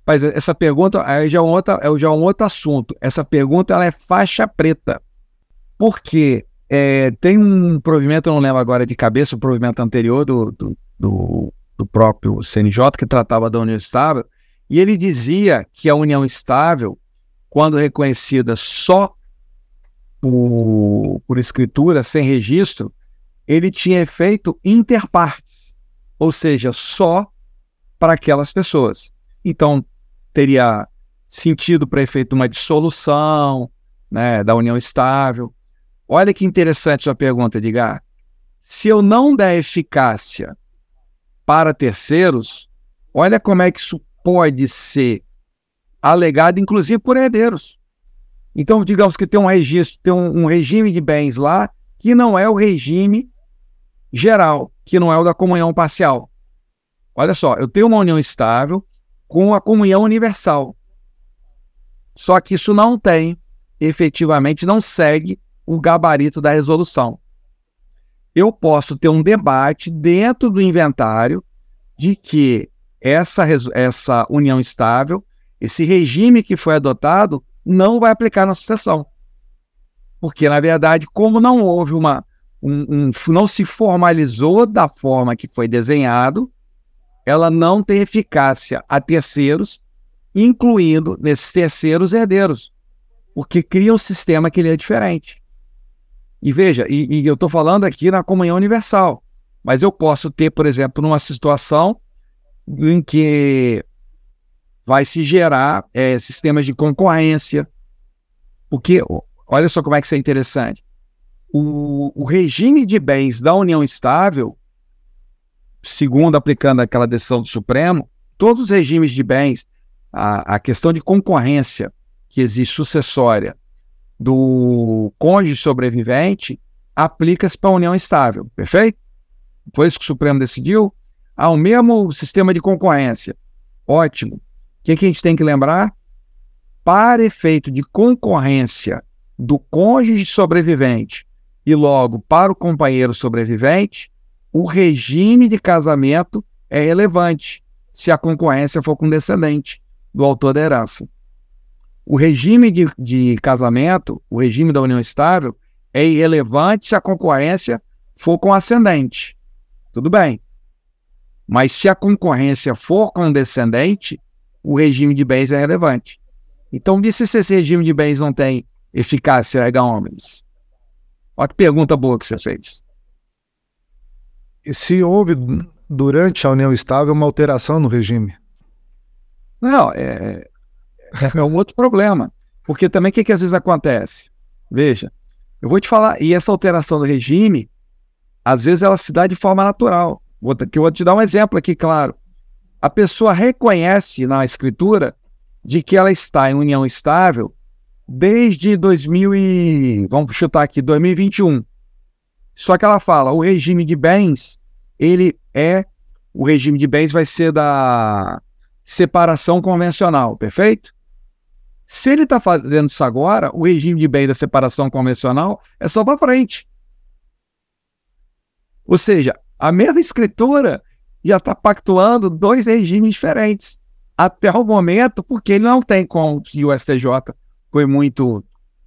Mas essa pergunta aí já é um outro, é já um outro assunto. Essa pergunta ela é faixa preta. Porque é, tem um provimento, eu não lembro agora de cabeça, o provimento anterior do, do, do, do próprio CNJ, que tratava da união estável, e ele dizia que a união estável, quando reconhecida só por, por escritura, sem registro, ele tinha efeito interpartes, ou seja, só para aquelas pessoas. Então, teria sentido para efeito uma dissolução né, da união estável. Olha que interessante a pergunta, Edgar. Se eu não der eficácia para terceiros, olha como é que isso pode ser alegado, inclusive por herdeiros. Então, digamos que tem um registro, tem um, um regime de bens lá que não é o regime geral, que não é o da comunhão parcial. Olha só, eu tenho uma união estável com a comunhão universal. Só que isso não tem, efetivamente, não segue o gabarito da resolução. Eu posso ter um debate dentro do inventário de que essa, essa união estável, esse regime que foi adotado, não vai aplicar na sucessão. Porque, na verdade, como não houve uma. Um, um, não se formalizou da forma que foi desenhado, ela não tem eficácia a terceiros, incluindo nesses terceiros herdeiros, porque cria um sistema que ele é diferente. E veja, e, e eu estou falando aqui na comunhão universal, mas eu posso ter, por exemplo, numa situação em que vai se gerar é, sistemas de concorrência, porque olha só como é que isso é interessante. O, o regime de bens da união estável segundo aplicando aquela decisão do Supremo, todos os regimes de bens, a, a questão de concorrência que existe sucessória do cônjuge sobrevivente aplica-se para a união estável, perfeito? Foi isso que o Supremo decidiu? Ah, o mesmo sistema de concorrência. Ótimo. O que, que a gente tem que lembrar? Para efeito de concorrência do cônjuge sobrevivente e logo para o companheiro sobrevivente, o regime de casamento é relevante se a concorrência for com descendente do autor da herança. O regime de, de casamento, o regime da união estável, é irrelevante se a concorrência for com ascendente. Tudo bem. Mas se a concorrência for com descendente, o regime de bens é relevante. Então, disse se esse regime de bens não tem eficácia erga omnes. Olha que pergunta boa que você fez. E se houve, durante a união estável, uma alteração no regime? Não, é, é, é um outro problema. Porque também o que, que às vezes acontece? Veja, eu vou te falar, e essa alteração do regime, às vezes ela se dá de forma natural. Vou, que eu vou te dar um exemplo aqui, claro. A pessoa reconhece na escritura de que ela está em união estável desde 2000 e, vamos chutar aqui, 2021. Só que ela fala, o regime de bens, ele é, o regime de bens vai ser da separação convencional, perfeito? Se ele está fazendo isso agora, o regime de bens da separação convencional é só para frente. Ou seja, a mesma escritura já está pactuando dois regimes diferentes. Até o momento, porque ele não tem como, o STJ foi muito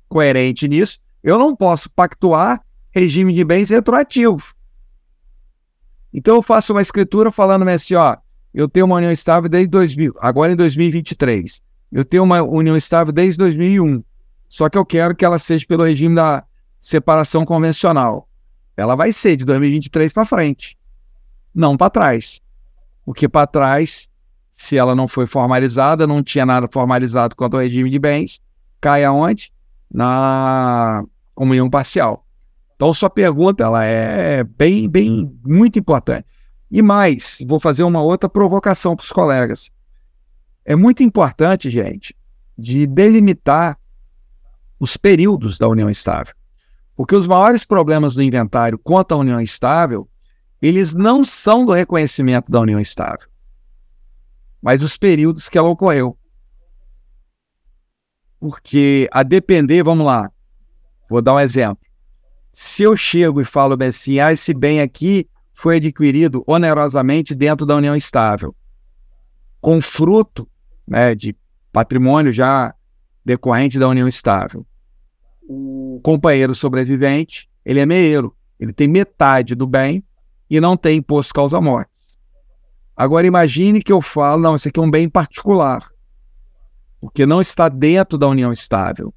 coerente nisso, eu não posso pactuar regime de bens retroativo. Então eu faço uma escritura falando assim, ó, eu tenho uma união estável desde 2000, agora em 2023. Eu tenho uma união estável desde 2001. Só que eu quero que ela seja pelo regime da separação convencional. Ela vai ser de 2023 para frente. Não para trás. Porque para trás se ela não foi formalizada, não tinha nada formalizado quanto ao regime de bens, cai aonde? Na comunhão parcial. Então, sua pergunta ela é bem, bem, muito importante. E mais, vou fazer uma outra provocação para os colegas. É muito importante, gente, de delimitar os períodos da união estável. Porque os maiores problemas do inventário quanto à união estável, eles não são do reconhecimento da união estável, mas os períodos que ela ocorreu. Porque a depender, vamos lá, vou dar um exemplo. Se eu chego e falo bem assim, ah, esse bem aqui foi adquirido onerosamente dentro da união estável, com fruto né, de patrimônio já decorrente da união estável. O companheiro sobrevivente, ele é meieiro, ele tem metade do bem e não tem imposto causa-morte. Agora imagine que eu falo, não, isso aqui é um bem particular, porque não está dentro da união estável.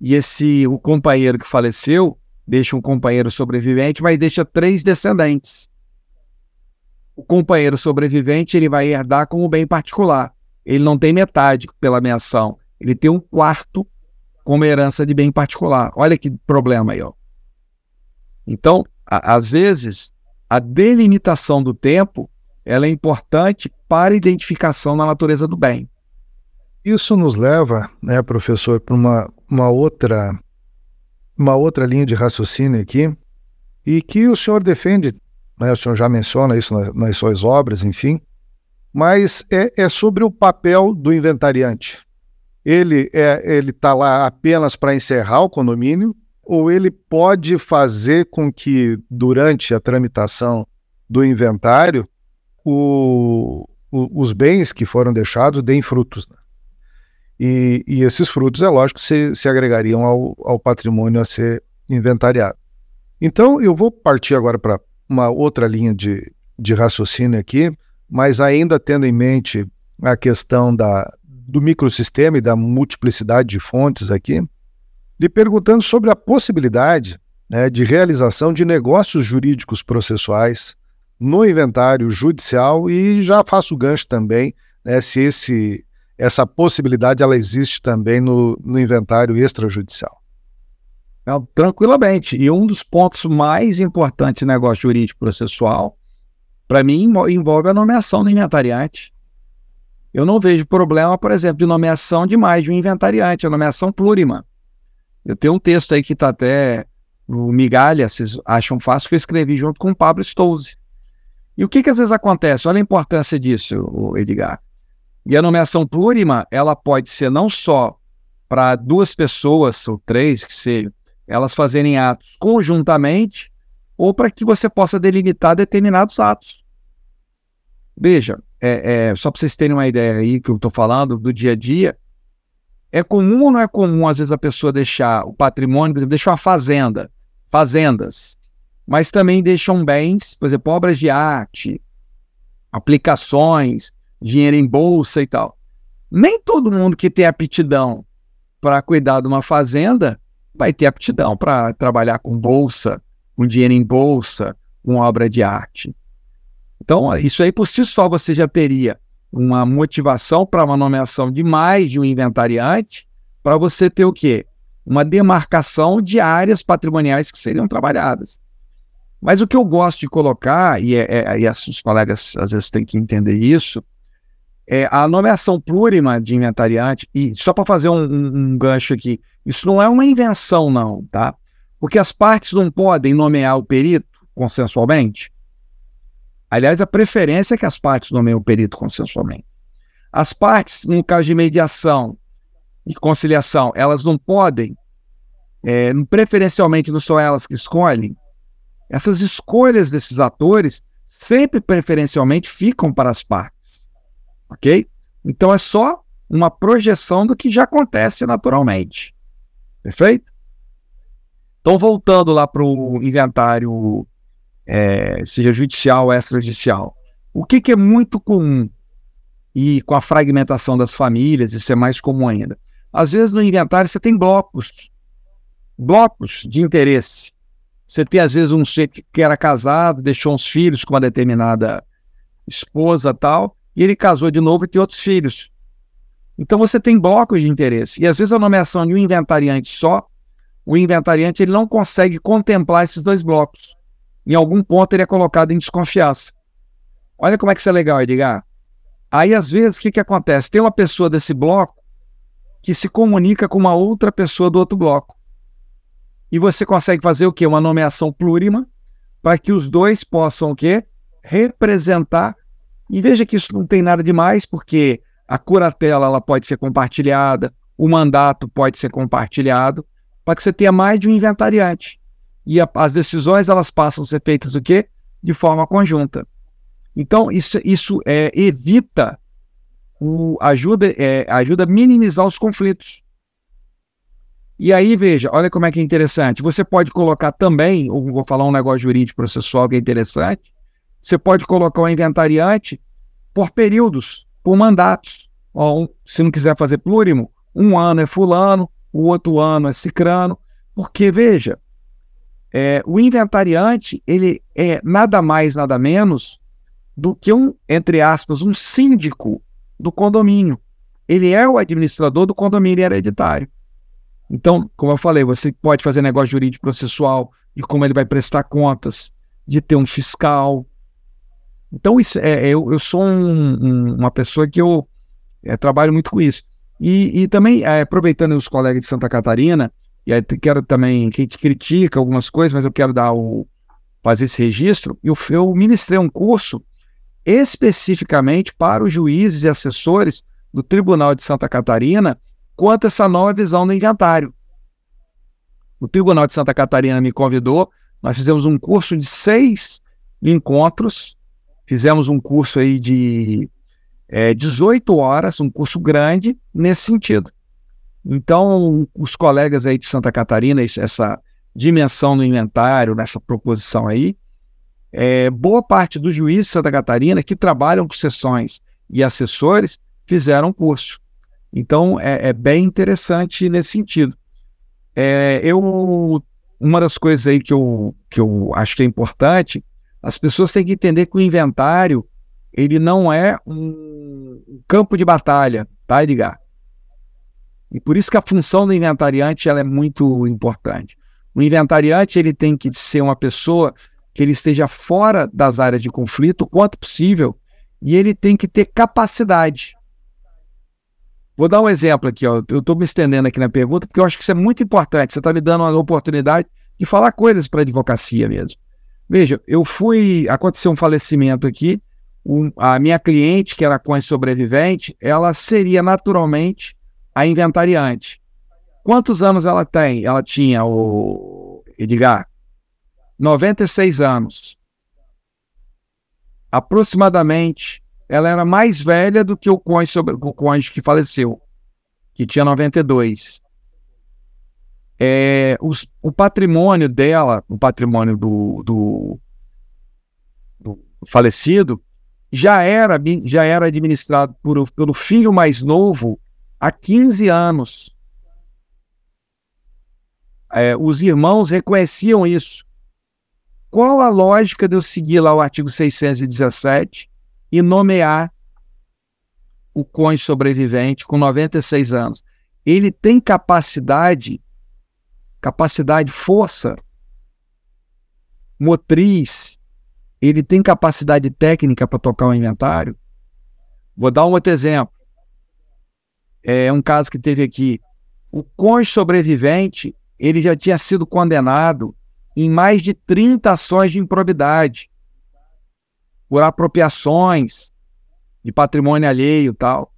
E esse o companheiro que faleceu deixa um companheiro sobrevivente, mas deixa três descendentes. O companheiro sobrevivente ele vai herdar como bem particular. Ele não tem metade pela menção, ele tem um quarto como herança de bem particular. Olha que problema aí, ó. Então, a, às vezes, a delimitação do tempo ela é importante para a identificação da natureza do bem. Isso nos leva, né, professor, para uma, uma outra uma outra linha de raciocínio aqui e que o senhor defende, né, o senhor já menciona isso nas, nas suas obras, enfim, mas é, é sobre o papel do inventariante. Ele é está lá apenas para encerrar o condomínio ou ele pode fazer com que durante a tramitação do inventário o, o, os bens que foram deixados deem frutos. Né? E, e, esses frutos, é lógico, se, se agregariam ao, ao patrimônio a ser inventariado. Então, eu vou partir agora para uma outra linha de, de raciocínio aqui, mas ainda tendo em mente a questão da, do microsistema e da multiplicidade de fontes aqui, lhe perguntando sobre a possibilidade né, de realização de negócios jurídicos processuais no inventário judicial e já faço gancho também né, se esse, essa possibilidade ela existe também no, no inventário extrajudicial. Não, tranquilamente. E um dos pontos mais importantes do negócio jurídico processual, para mim, envolve a nomeação do inventariante. Eu não vejo problema, por exemplo, de nomeação de mais de um inventariante, a nomeação plurima. Eu tenho um texto aí que está até no Migalha, vocês acham fácil, que eu escrevi junto com o Pablo Stouze. E o que, que às vezes acontece? Olha a importância disso, Edgar. E a nomeação plurima, ela pode ser não só para duas pessoas ou três, que sejam, elas fazerem atos conjuntamente, ou para que você possa delimitar determinados atos. Veja, é, é, só para vocês terem uma ideia aí que eu estou falando do dia a dia, é comum ou não é comum, às vezes, a pessoa deixar o patrimônio, por exemplo, deixar uma fazenda, fazendas, mas também deixam bens, por exemplo, obras de arte, aplicações, dinheiro em bolsa e tal. Nem todo mundo que tem aptidão para cuidar de uma fazenda vai ter aptidão para trabalhar com bolsa, com dinheiro em bolsa, com obra de arte. Então, isso aí por si só você já teria uma motivação para uma nomeação de mais de um inventariante, para você ter o quê? Uma demarcação de áreas patrimoniais que seriam trabalhadas. Mas o que eu gosto de colocar, e, é, é, e os colegas às vezes têm que entender isso, é a nomeação plurima de inventariante, e só para fazer um, um, gancho aqui, isso não é uma invenção, não, tá? Porque as partes não podem nomear o perito consensualmente. Aliás, a preferência é que as partes nomeiem o perito consensualmente. As partes, no caso de mediação e conciliação, elas não podem, é, preferencialmente não são elas que escolhem, essas escolhas desses atores sempre preferencialmente ficam para as partes. Ok? Então é só uma projeção do que já acontece naturalmente. Perfeito? Então, voltando lá para o inventário, é, seja judicial ou extrajudicial, o que, que é muito comum e com a fragmentação das famílias, isso é mais comum ainda. Às vezes no inventário você tem blocos, blocos de interesse. Você tem, às vezes, um sujeito que era casado, deixou uns filhos com uma determinada esposa tal, e ele casou de novo e tem outros filhos. Então você tem blocos de interesse. E às vezes a nomeação de um inventariante só, o inventariante ele não consegue contemplar esses dois blocos. Em algum ponto ele é colocado em desconfiança. Olha como é que isso é legal, Edgar. Aí às vezes o que, que acontece? Tem uma pessoa desse bloco que se comunica com uma outra pessoa do outro bloco. E você consegue fazer o quê? Uma nomeação plurima para que os dois possam o quê? Representar. E veja que isso não tem nada demais, porque a curatela ela pode ser compartilhada, o mandato pode ser compartilhado, para que você tenha mais de um inventariante. E a, as decisões elas passam a ser feitas o quê? De forma conjunta. Então, isso, isso é, evita, o, ajuda, é, ajuda a minimizar os conflitos. E aí, veja, olha como é que é interessante. Você pode colocar também, ou vou falar um negócio jurídico processual que é interessante, você pode colocar o inventariante por períodos por mandatos. Ou, se não quiser fazer plurimo, um ano é fulano, o outro ano é cicrano, porque, veja, é, o inventariante, ele é nada mais, nada menos do que um, entre aspas, um síndico do condomínio. Ele é o administrador do condomínio hereditário. Então, como eu falei, você pode fazer negócio jurídico processual de como ele vai prestar contas, de ter um fiscal, então, isso é, eu, eu sou um, um, uma pessoa que eu é, trabalho muito com isso. E, e também, é, aproveitando os colegas de Santa Catarina, e aí quero também, quem te critica algumas coisas, mas eu quero dar o, fazer esse registro, eu, eu ministrei um curso especificamente para os juízes e assessores do Tribunal de Santa Catarina quanto a essa nova visão do inventário. O Tribunal de Santa Catarina me convidou, nós fizemos um curso de seis encontros Fizemos um curso aí de é, 18 horas, um curso grande nesse sentido. Então, os colegas aí de Santa Catarina, essa dimensão no inventário, nessa proposição aí, é, boa parte dos juízes de Santa Catarina que trabalham com sessões e assessores fizeram curso. Então, é, é bem interessante nesse sentido. É, eu, uma das coisas aí que eu, que eu acho que é importante as pessoas têm que entender que o inventário ele não é um campo de batalha, tá, Edgar? E por isso que a função do inventariante ela é muito importante. O inventariante ele tem que ser uma pessoa que ele esteja fora das áreas de conflito o quanto possível e ele tem que ter capacidade. Vou dar um exemplo aqui, ó. eu estou me estendendo aqui na pergunta porque eu acho que isso é muito importante. Você está me dando uma oportunidade de falar coisas para a advocacia mesmo. Veja, eu fui. Aconteceu um falecimento aqui. Um, a minha cliente, que era cônjuge sobrevivente, ela seria naturalmente a inventariante. Quantos anos ela tem? Ela tinha, o Edgar, 96 anos. Aproximadamente, ela era mais velha do que o cônjuge, o cônjuge que faleceu, que tinha 92 é, os, o patrimônio dela, o patrimônio do, do, do, falecido, já era, já era administrado por, pelo filho mais novo há 15 anos. É, os irmãos reconheciam isso. Qual a lógica de eu seguir lá o artigo 617 e nomear o cônjuge sobrevivente com 96 anos? Ele tem capacidade capacidade, força motriz, ele tem capacidade técnica para tocar o inventário. Vou dar um outro exemplo. É um caso que teve aqui. O cônjuge sobrevivente, ele já tinha sido condenado em mais de 30 ações de improbidade por apropriações de patrimônio alheio tal.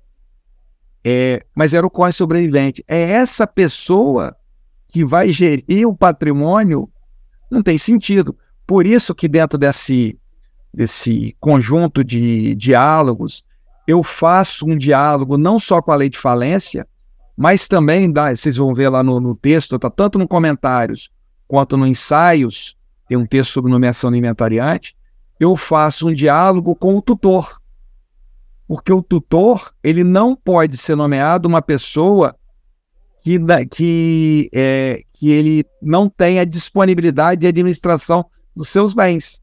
É, mas era o cônjuge sobrevivente. É essa pessoa que vai gerir o patrimônio, não tem sentido. Por isso que dentro desse, desse conjunto de diálogos, eu faço um diálogo não só com a lei de falência, mas também, dá, vocês vão ver lá no, no texto, tá tanto no comentários quanto no ensaios, tem um texto sobre nomeação do inventariante, eu faço um diálogo com o tutor. Porque o tutor, ele não pode ser nomeado uma pessoa que, que, é, que ele não tem a disponibilidade de administração dos seus bens.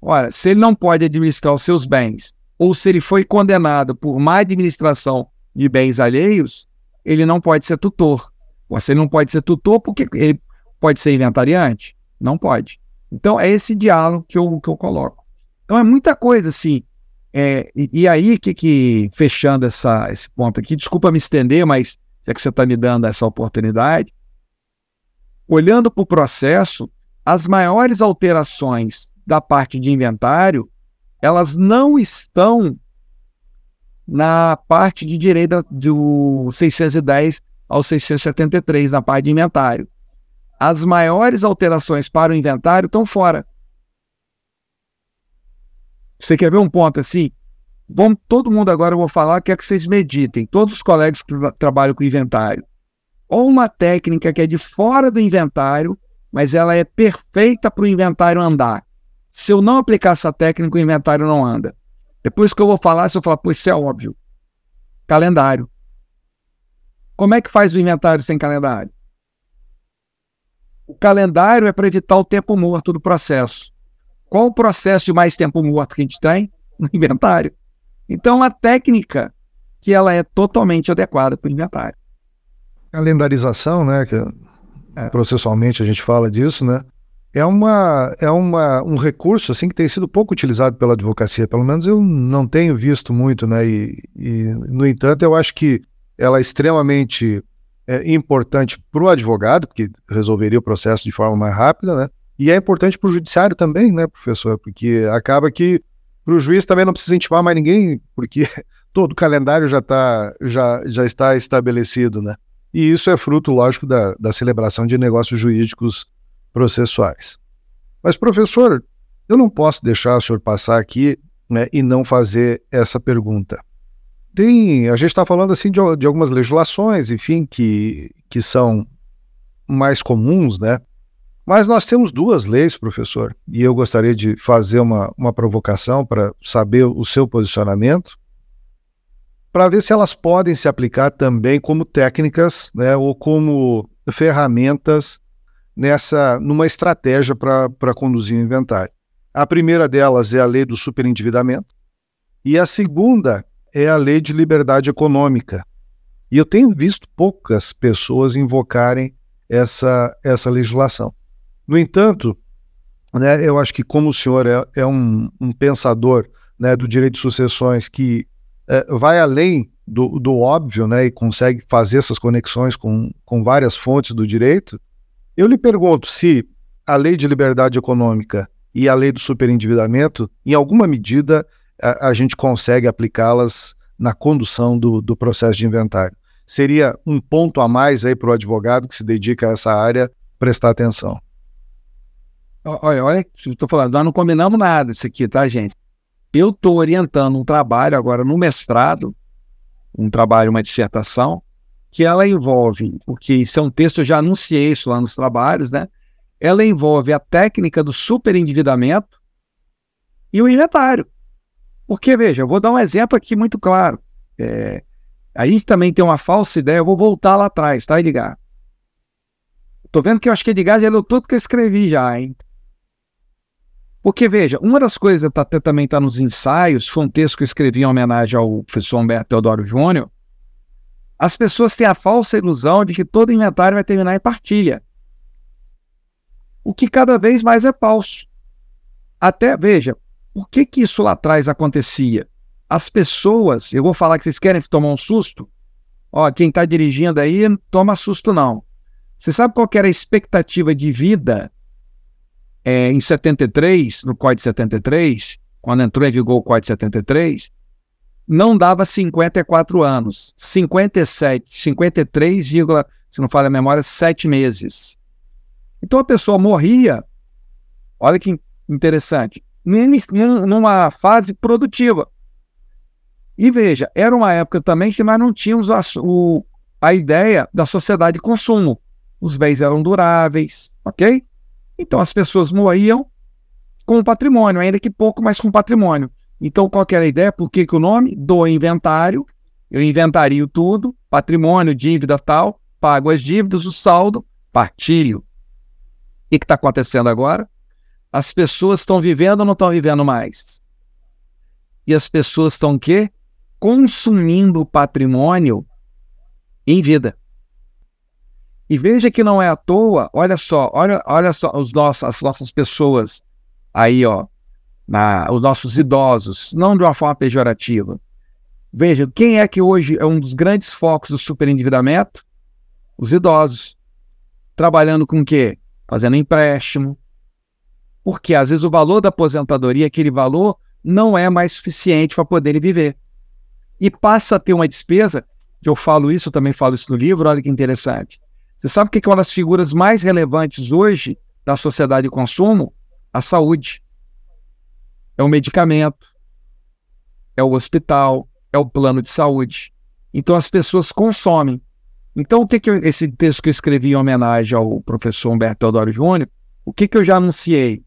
Ora, se ele não pode administrar os seus bens ou se ele foi condenado por má administração de bens alheios, ele não pode ser tutor. Você não pode ser tutor porque ele pode ser inventariante? Não pode. Então, é esse diálogo que eu, que eu coloco. Então, é muita coisa, assim. É, e, e, aí, que, que fechando essa, esse ponto aqui, desculpa me estender, mas já que você está me dando essa oportunidade, olhando para o processo, as maiores alterações da parte de inventário, elas não estão na parte de direita do 610 ao 673, na parte de inventário. As maiores alterações para o inventário estão fora. Você quer ver um ponto assim? Vamos, todo mundo agora eu vou falar, quer que vocês meditem, todos os colegas que trabalham com inventário. Ou uma técnica que é de fora do inventário, mas ela é perfeita para o inventário andar. Se eu não aplicar essa técnica, o inventário não anda. Depois que eu vou falar, se eu falar, pois isso é óbvio. Calendário. Como é que faz o inventário sem calendário? O calendário é para evitar o tempo morto do processo. Qual o processo de mais tempo morto que a gente tem? No inventário. Então, a técnica que ela é totalmente adequada para o inventário. Calendarização, né? Que é. Processualmente a gente fala disso, né? É, uma, é uma, um recurso assim que tem sido pouco utilizado pela advocacia, pelo menos eu não tenho visto muito, né? E, e no entanto, eu acho que ela é extremamente é, importante para o advogado, que resolveria o processo de forma mais rápida, né? E é importante para o judiciário também, né, professor? Porque acaba que para o juiz também não precisa intimar mais ninguém, porque [laughs] todo o calendário já, tá, já, já está estabelecido, né? E isso é fruto, lógico, da, da celebração de negócios jurídicos processuais. Mas, professor, eu não posso deixar o senhor passar aqui né, e não fazer essa pergunta. Tem, a gente está falando assim de, de, algumas legislações, enfim, que, que são mais comuns, né? Mas nós temos duas leis, professor, e eu gostaria de fazer uma, uma provocação para saber o seu posicionamento, para ver se elas podem se aplicar também como técnicas, né, ou como ferramentas nessa numa estratégia para conduzir o inventário. A primeira delas é a lei do superendividamento e a segunda é a lei de liberdade econômica. E eu tenho visto poucas pessoas invocarem essa, essa legislação. No entanto, né, eu acho que como o senhor é, é um, um, pensador né, do direito de sucessões que é, vai além do, do, óbvio né, e consegue fazer essas conexões com, com várias fontes do direito, eu lhe pergunto se a lei de liberdade econômica e a lei do superendividamento, em alguma medida, a, a gente consegue aplicá-las na condução do, do, processo de inventário. Seria um ponto a mais aí para o advogado que se dedica a essa área prestar atenção. Olha, olha, estou falando, nós não combinamos nada isso aqui, tá, gente? Eu estou orientando um trabalho agora no mestrado, um trabalho, uma dissertação, que ela envolve, porque isso é um texto, eu já anunciei isso lá nos trabalhos, né? Ela envolve a técnica do superendividamento e o inventário. Porque, veja, eu vou dar um exemplo aqui muito claro. É, a gente também tem uma falsa ideia, eu vou voltar lá atrás, tá, Edgar? Tô vendo que eu acho que Edgar já leu tudo que eu escrevi já, hein? Porque, veja, uma das coisas que até também está nos ensaios, foi um texto que eu escrevi em homenagem ao professor Humberto Teodoro Júnior, as pessoas têm a falsa ilusão de que todo inventário vai terminar em partilha. O que cada vez mais é falso. Até, veja, por que, que isso lá atrás acontecia? As pessoas, eu vou falar que vocês querem tomar um susto? Ó, quem está dirigindo aí, toma susto não. Você sabe qual era a expectativa de vida é, em 73, no Código 73, quando entrou em vigor o Código 73? não dava 54 anos, 57, 53, se não falha a memória, 7 meses. Então a pessoa morria, olha que interessante, numa fase produtiva. E veja, era uma época também que nós não tínhamos a, o, a ideia da sociedade de consumo. Os bens eram duráveis, ok? Então as pessoas morriam com patrimônio, ainda que pouco, mas com patrimônio. Então, qual era a ideia? Por que, que o nome? Do inventário. Eu inventario tudo, patrimônio, dívida tal, pago as dívidas, o saldo, partilho. O que está acontecendo agora? As pessoas estão vivendo ou não estão vivendo mais? e as pessoas estão o quê? Consumindo o patrimônio em vida. E veja que não é à toa, olha só, olha, olha só os nossos, as nossas pessoas aí, ó, na, os nossos idosos, não de uma forma pejorativa. Veja, quem é que hoje é um dos grandes focos do superendividamento? Os idosos. Trabalhando com o quê? Fazendo empréstimo. Porque às vezes o valor da aposentadoria, aquele valor, não é mais suficiente para poderem viver. E passa a ter uma despesa, eu falo isso, eu também falo isso no livro, olha que interessante. Você sabe o que é uma das figuras mais relevantes hoje da sociedade de consumo? A saúde. É o medicamento, é o hospital, é o plano de saúde. Então as pessoas consomem. Então o que, que eu, esse texto que eu escrevi em homenagem ao professor Humberto Teodoro Júnior, o que, que eu já anunciei?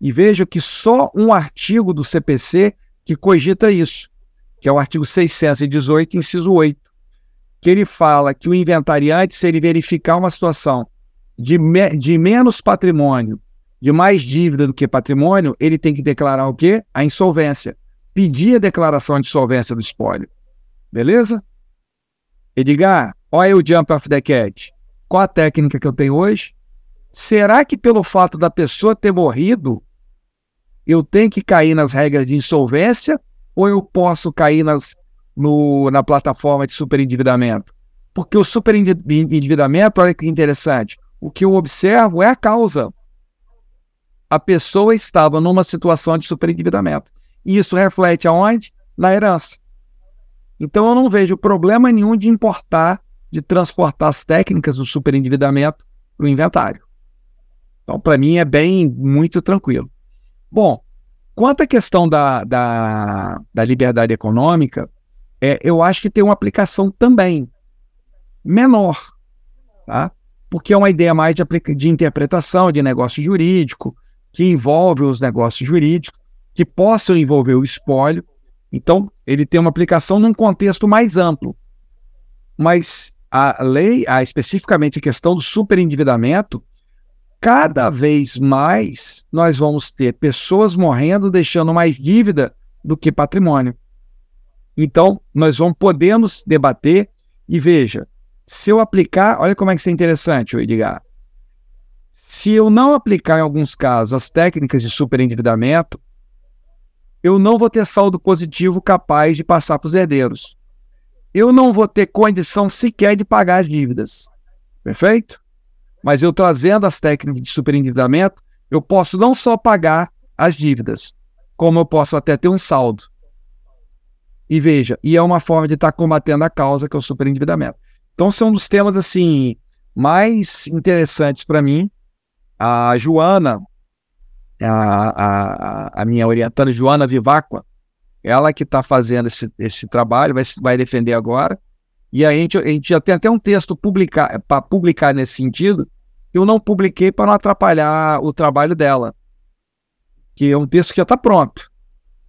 E veja que só um artigo do CPC que cogita isso, que é o artigo 618, inciso 8, que ele fala que o inventariante, se ele verificar uma situação de, me, de menos patrimônio, de mais dívida do que patrimônio, ele tem que declarar o quê? A insolvência. Pedir a declaração de insolvência do espólio. Beleza? Edgar, olha o jump of the cat. Qual a técnica que eu tenho hoje? Será que pelo fato da pessoa ter morrido, eu tenho que cair nas regras de insolvência ou eu posso cair nas, no, na plataforma de superendividamento? Porque o superendividamento, olha que interessante, o que eu observo é a causa. A pessoa estava numa situação de superendividamento. E isso reflete aonde? Na herança. Então eu não vejo problema nenhum de importar, de transportar as técnicas do superendividamento para o inventário. Então, para mim, é bem, muito tranquilo. Bom, quanto à questão da, da, da liberdade econômica, é, eu acho que tem uma aplicação também menor, tá? porque é uma ideia mais de, de interpretação de negócio jurídico, que envolve os negócios jurídicos, que possam envolver o espólio. Então, ele tem uma aplicação num contexto mais amplo. Mas a lei, a, especificamente a questão do superendividamento, cada vez mais nós vamos ter pessoas morrendo, deixando mais dívida do que patrimônio. Então, nós vamos podemos debater e veja, se eu aplicar, olha como é que isso é interessante, Edgar. Se eu não aplicar em alguns casos as técnicas de superendividamento, eu não vou ter saldo positivo capaz de passar para os herdeiros. Eu não vou ter condição sequer de pagar as dívidas. Perfeito? Mas eu trazendo as técnicas de superendividamento, eu posso não só pagar as dívidas, como eu posso até ter um saldo. E veja, e é uma forma de estar tá combatendo a causa que é o superendividamento. Então são um dos temas assim mais interessantes para mim. A Joana, a, a, a minha orientanda Joana Vivacqua, ela que está fazendo esse, esse trabalho, vai, vai defender agora. E a gente, a gente já tem até um texto para publicar nesse sentido, eu não publiquei para não atrapalhar o trabalho dela. Que é um texto que já está pronto.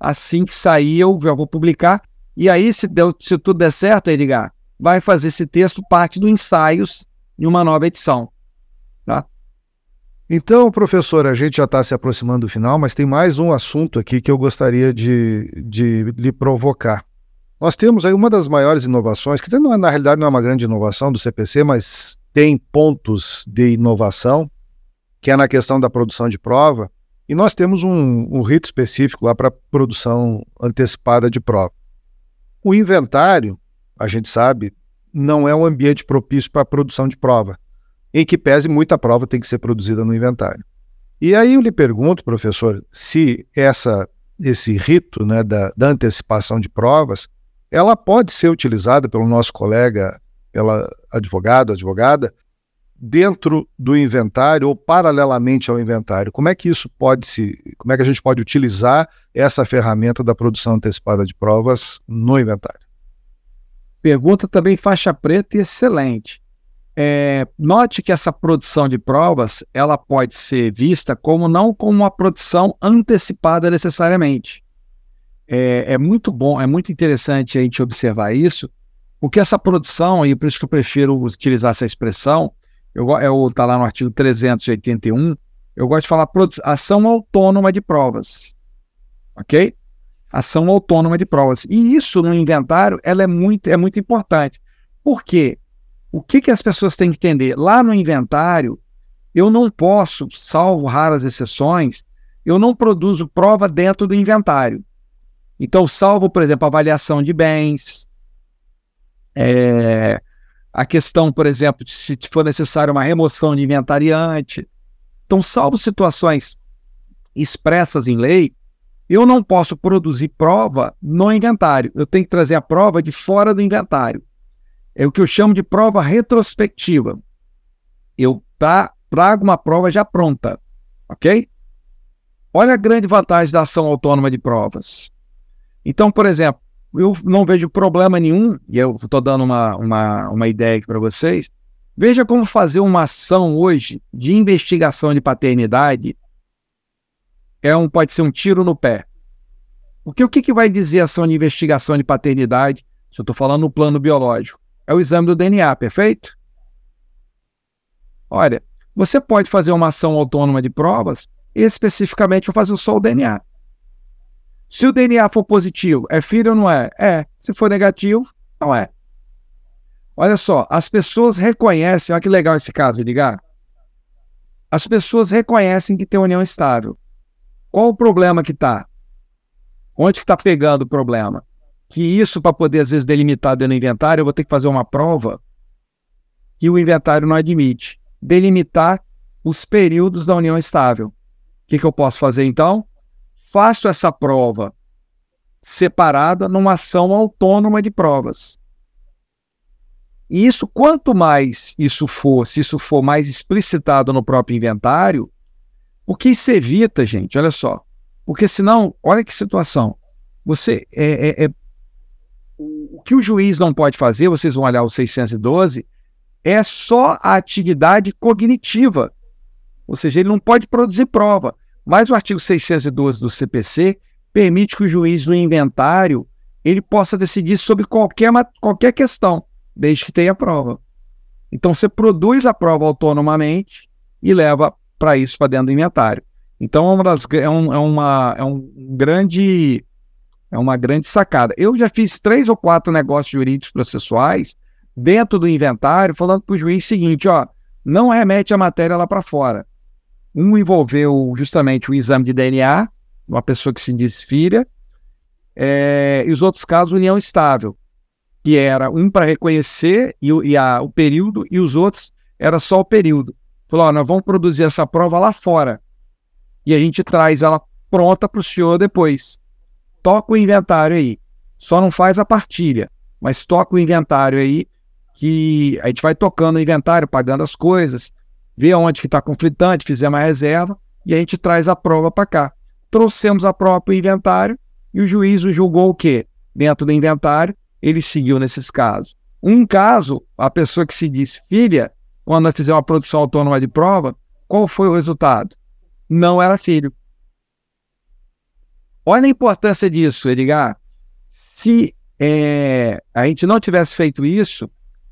Assim que sair, eu já vou publicar. E aí, se, deu, se tudo der certo, Edgar, vai fazer esse texto parte do ensaios em uma nova edição. Tá? Então, professor, a gente já está se aproximando do final, mas tem mais um assunto aqui que eu gostaria de, de lhe provocar. Nós temos aí uma das maiores inovações, que não, é, na realidade não é uma grande inovação do CPC, mas tem pontos de inovação, que é na questão da produção de prova, e nós temos um, um rito específico lá para produção antecipada de prova. O inventário, a gente sabe, não é um ambiente propício para a produção de prova, em que pese muita prova tem que ser produzida no inventário. E aí eu lhe pergunto, professor, se essa, esse rito né, da, da antecipação de provas ela pode ser utilizada pelo nosso colega, pela advogado, advogada, dentro do inventário ou paralelamente ao inventário. Como é que isso pode se, como é que a gente pode utilizar essa ferramenta da produção antecipada de provas no inventário? Pergunta também faixa preta e excelente. É, note que essa produção de provas ela pode ser vista como não como uma produção antecipada necessariamente é, é muito bom, é muito interessante a gente observar isso, porque essa produção, e por isso que eu prefiro utilizar essa expressão, eu está lá no artigo 381, eu gosto de falar ação autônoma de provas. Ok? ação autônoma de provas. E isso no inventário ela é, muito, é muito importante. Por quê? O que, que as pessoas têm que entender? Lá no inventário, eu não posso, salvo raras exceções, eu não produzo prova dentro do inventário. Então, salvo, por exemplo, avaliação de bens, é, a questão, por exemplo, de se for necessário uma remoção de inventariante. Então, salvo situações expressas em lei, eu não posso produzir prova no inventário. Eu tenho que trazer a prova de fora do inventário. É o que eu chamo de prova retrospectiva. Eu trago uma prova já pronta, ok? Olha a grande vantagem da ação autônoma de provas. Então, por exemplo, eu não vejo problema nenhum, e eu estou dando uma, uma, uma ideia aqui para vocês. Veja como fazer uma ação hoje de investigação de paternidade é um, pode ser um tiro no pé. Porque o que, que vai dizer a ação de investigação de paternidade, se eu estou falando no plano biológico? É o exame do DNA, perfeito? Olha, você pode fazer uma ação autônoma de provas especificamente para fazer só o DNA. Se o DNA for positivo, é filho ou não é? É. Se for negativo, não é. Olha só, as pessoas reconhecem, olha que legal esse caso, ligar. As pessoas reconhecem que tem união estável. Qual o problema que está? Onde que está pegando o problema? Que isso, para poder, às vezes, delimitar dentro do inventário, eu vou ter que fazer uma prova que o inventário não admite. Delimitar os períodos da união estável. O que, que eu posso fazer, então? Faço essa prova separada numa ação autônoma de provas. E isso, quanto mais isso for, se isso for mais explicitado no próprio inventário, o que isso evita, gente, olha só. Porque senão, olha que situação. Você é, é, é, o que o juiz não pode fazer, vocês vão olhar o 612, é só a atividade cognitiva. Ou seja, ele não pode produzir prova. Mas o artigo 612 do CPC permite que o juiz no inventário ele possa decidir sobre qualquer, qualquer questão, desde que tenha prova. Então você produz a prova autonomamente e leva para isso para dentro do inventário. Então é uma, das, é, um, é, uma, é um grande é uma grande sacada. Eu já fiz três ou quatro negócios jurídicos processuais dentro do inventário, falando para o juiz o seguinte: ó, não remete a matéria lá para fora. Um envolveu justamente o exame de DNA, uma pessoa que se diz filha, é, e os outros casos, união estável, que era um para reconhecer e, e a, o período, e os outros era só o período. Falou: ó, nós vamos produzir essa prova lá fora e a gente traz ela pronta para o senhor depois. Toca o inventário aí. Só não faz a partilha, mas toca o inventário aí, que a gente vai tocando o inventário, pagando as coisas, vê onde que está conflitante, fizemos a reserva e a gente traz a prova para cá. Trouxemos a prova para o inventário e o juiz julgou o quê? Dentro do inventário, ele seguiu nesses casos. Um caso, a pessoa que se disse filha, quando fizemos uma produção autônoma de prova, qual foi o resultado? Não era filho. Olha a importância disso, Edgar. Se é, a gente não tivesse feito isso,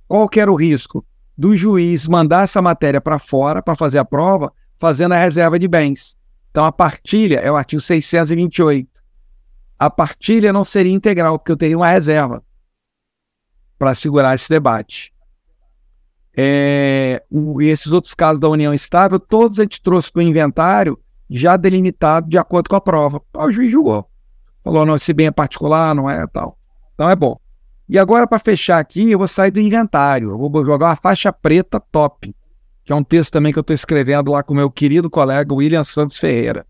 qual que era o risco? Do juiz mandar essa matéria para fora para fazer a prova, fazendo a reserva de bens. Então a partilha é o artigo 628. A partilha não seria integral, porque eu teria uma reserva para segurar esse debate. É, o, e esses outros casos da união estável, todos a gente trouxe para o inventário já delimitado de acordo com a prova. O juiz julgou. Falou, não, esse bem é particular, não é tal. Então é bom. E agora, para fechar aqui, eu vou sair do inventário. Eu vou jogar uma faixa preta top, que é um texto também que eu estou escrevendo lá com meu querido colega William Santos Ferreira.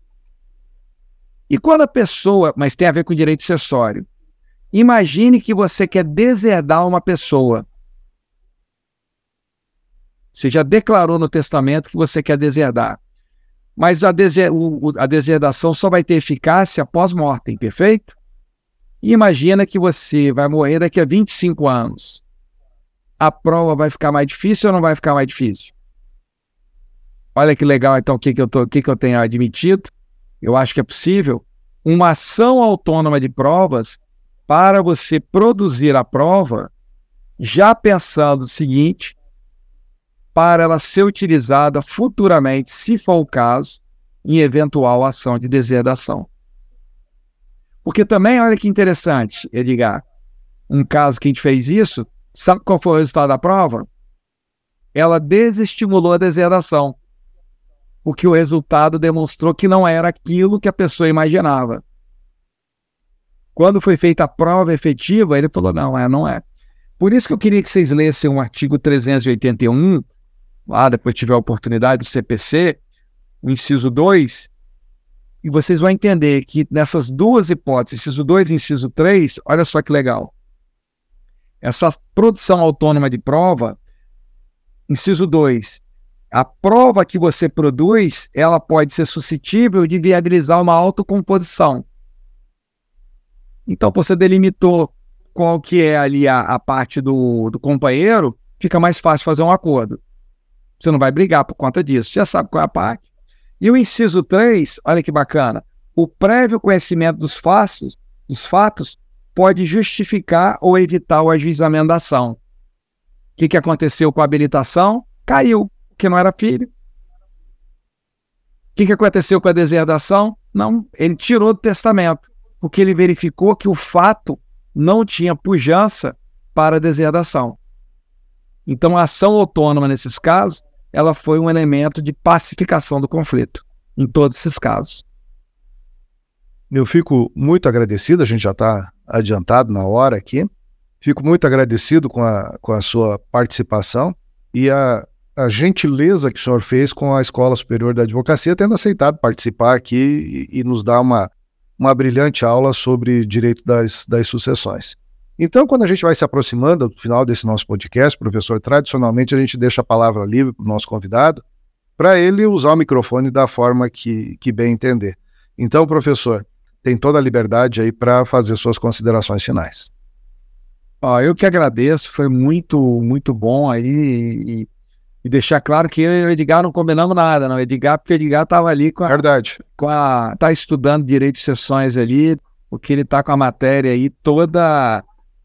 E quando a pessoa, mas tem a ver com direito acessório, imagine que você quer deserdar uma pessoa. Você já declarou no testamento que você quer deserdar. Mas a, deser, a deserdação só vai ter eficácia pós-mortem, perfeito? E imagina que você vai morrer daqui a 25 anos. A prova vai ficar mais difícil ou não vai ficar mais difícil? Olha que legal, então, o que, que, eu, o que, que eu tenho admitido. Eu acho que é possível uma ação autônoma de provas para você produzir a prova já pensando o seguinte, para ela ser utilizada futuramente, se for o caso, em eventual ação de deserdação. Porque também, olha que interessante, Edgar, um caso que a gente fez isso, sabe qual foi o resultado da prova? Ela desestimulou a deserdação, porque o resultado demonstrou que não era aquilo que a pessoa imaginava. Quando foi feita a prova efetiva, ele falou: não, é, não é. Por isso que eu queria que vocês lessem o um artigo 381, lá depois tiver a oportunidade do CPC, o inciso 2, e vocês vão entender que nessas duas hipóteses, inciso 2 e inciso 3, olha só que legal. Essa produção autônoma de prova, inciso 2, a prova que você produz, ela pode ser suscetível de viabilizar uma autocomposição. Então, você delimitou qual que é ali a, a parte do, do companheiro, fica mais fácil fazer um acordo. Você não vai brigar por conta disso, já sabe qual é a parte. E o inciso 3, olha que bacana, o prévio conhecimento dos fatos, dos fatos pode justificar ou evitar o ajuizamento da ação. O que, que aconteceu com a habilitação? Caiu, porque não era filho. O que, que aconteceu com a deserdação? Não, ele tirou do testamento, porque ele verificou que o fato não tinha pujança para a deserdação. Então, a ação autônoma, nesses casos, ela foi um elemento de pacificação do conflito, em todos esses casos. Eu fico muito agradecido, a gente já está adiantado na hora aqui. Fico muito agradecido com a, com a sua participação e a, a gentileza que o senhor fez com a Escola Superior da Advocacia, tendo aceitado participar aqui e, e nos dar uma, uma brilhante aula sobre direito das, das sucessões. Então, quando a gente vai se aproximando do final desse nosso podcast, professor, tradicionalmente a gente deixa a palavra livre para o nosso convidado, para ele usar o microfone da forma que, que bem entender. Então, professor, tem toda a liberdade aí para fazer suas considerações finais. Ó, eu que agradeço, foi muito, muito bom aí e, e deixar claro que eu e o Edgar não combinamos nada, não. Edgar, porque o Edgar estava ali com a. Verdade. Com a, tá estudando direito de sessões ali, porque ele está com a matéria aí toda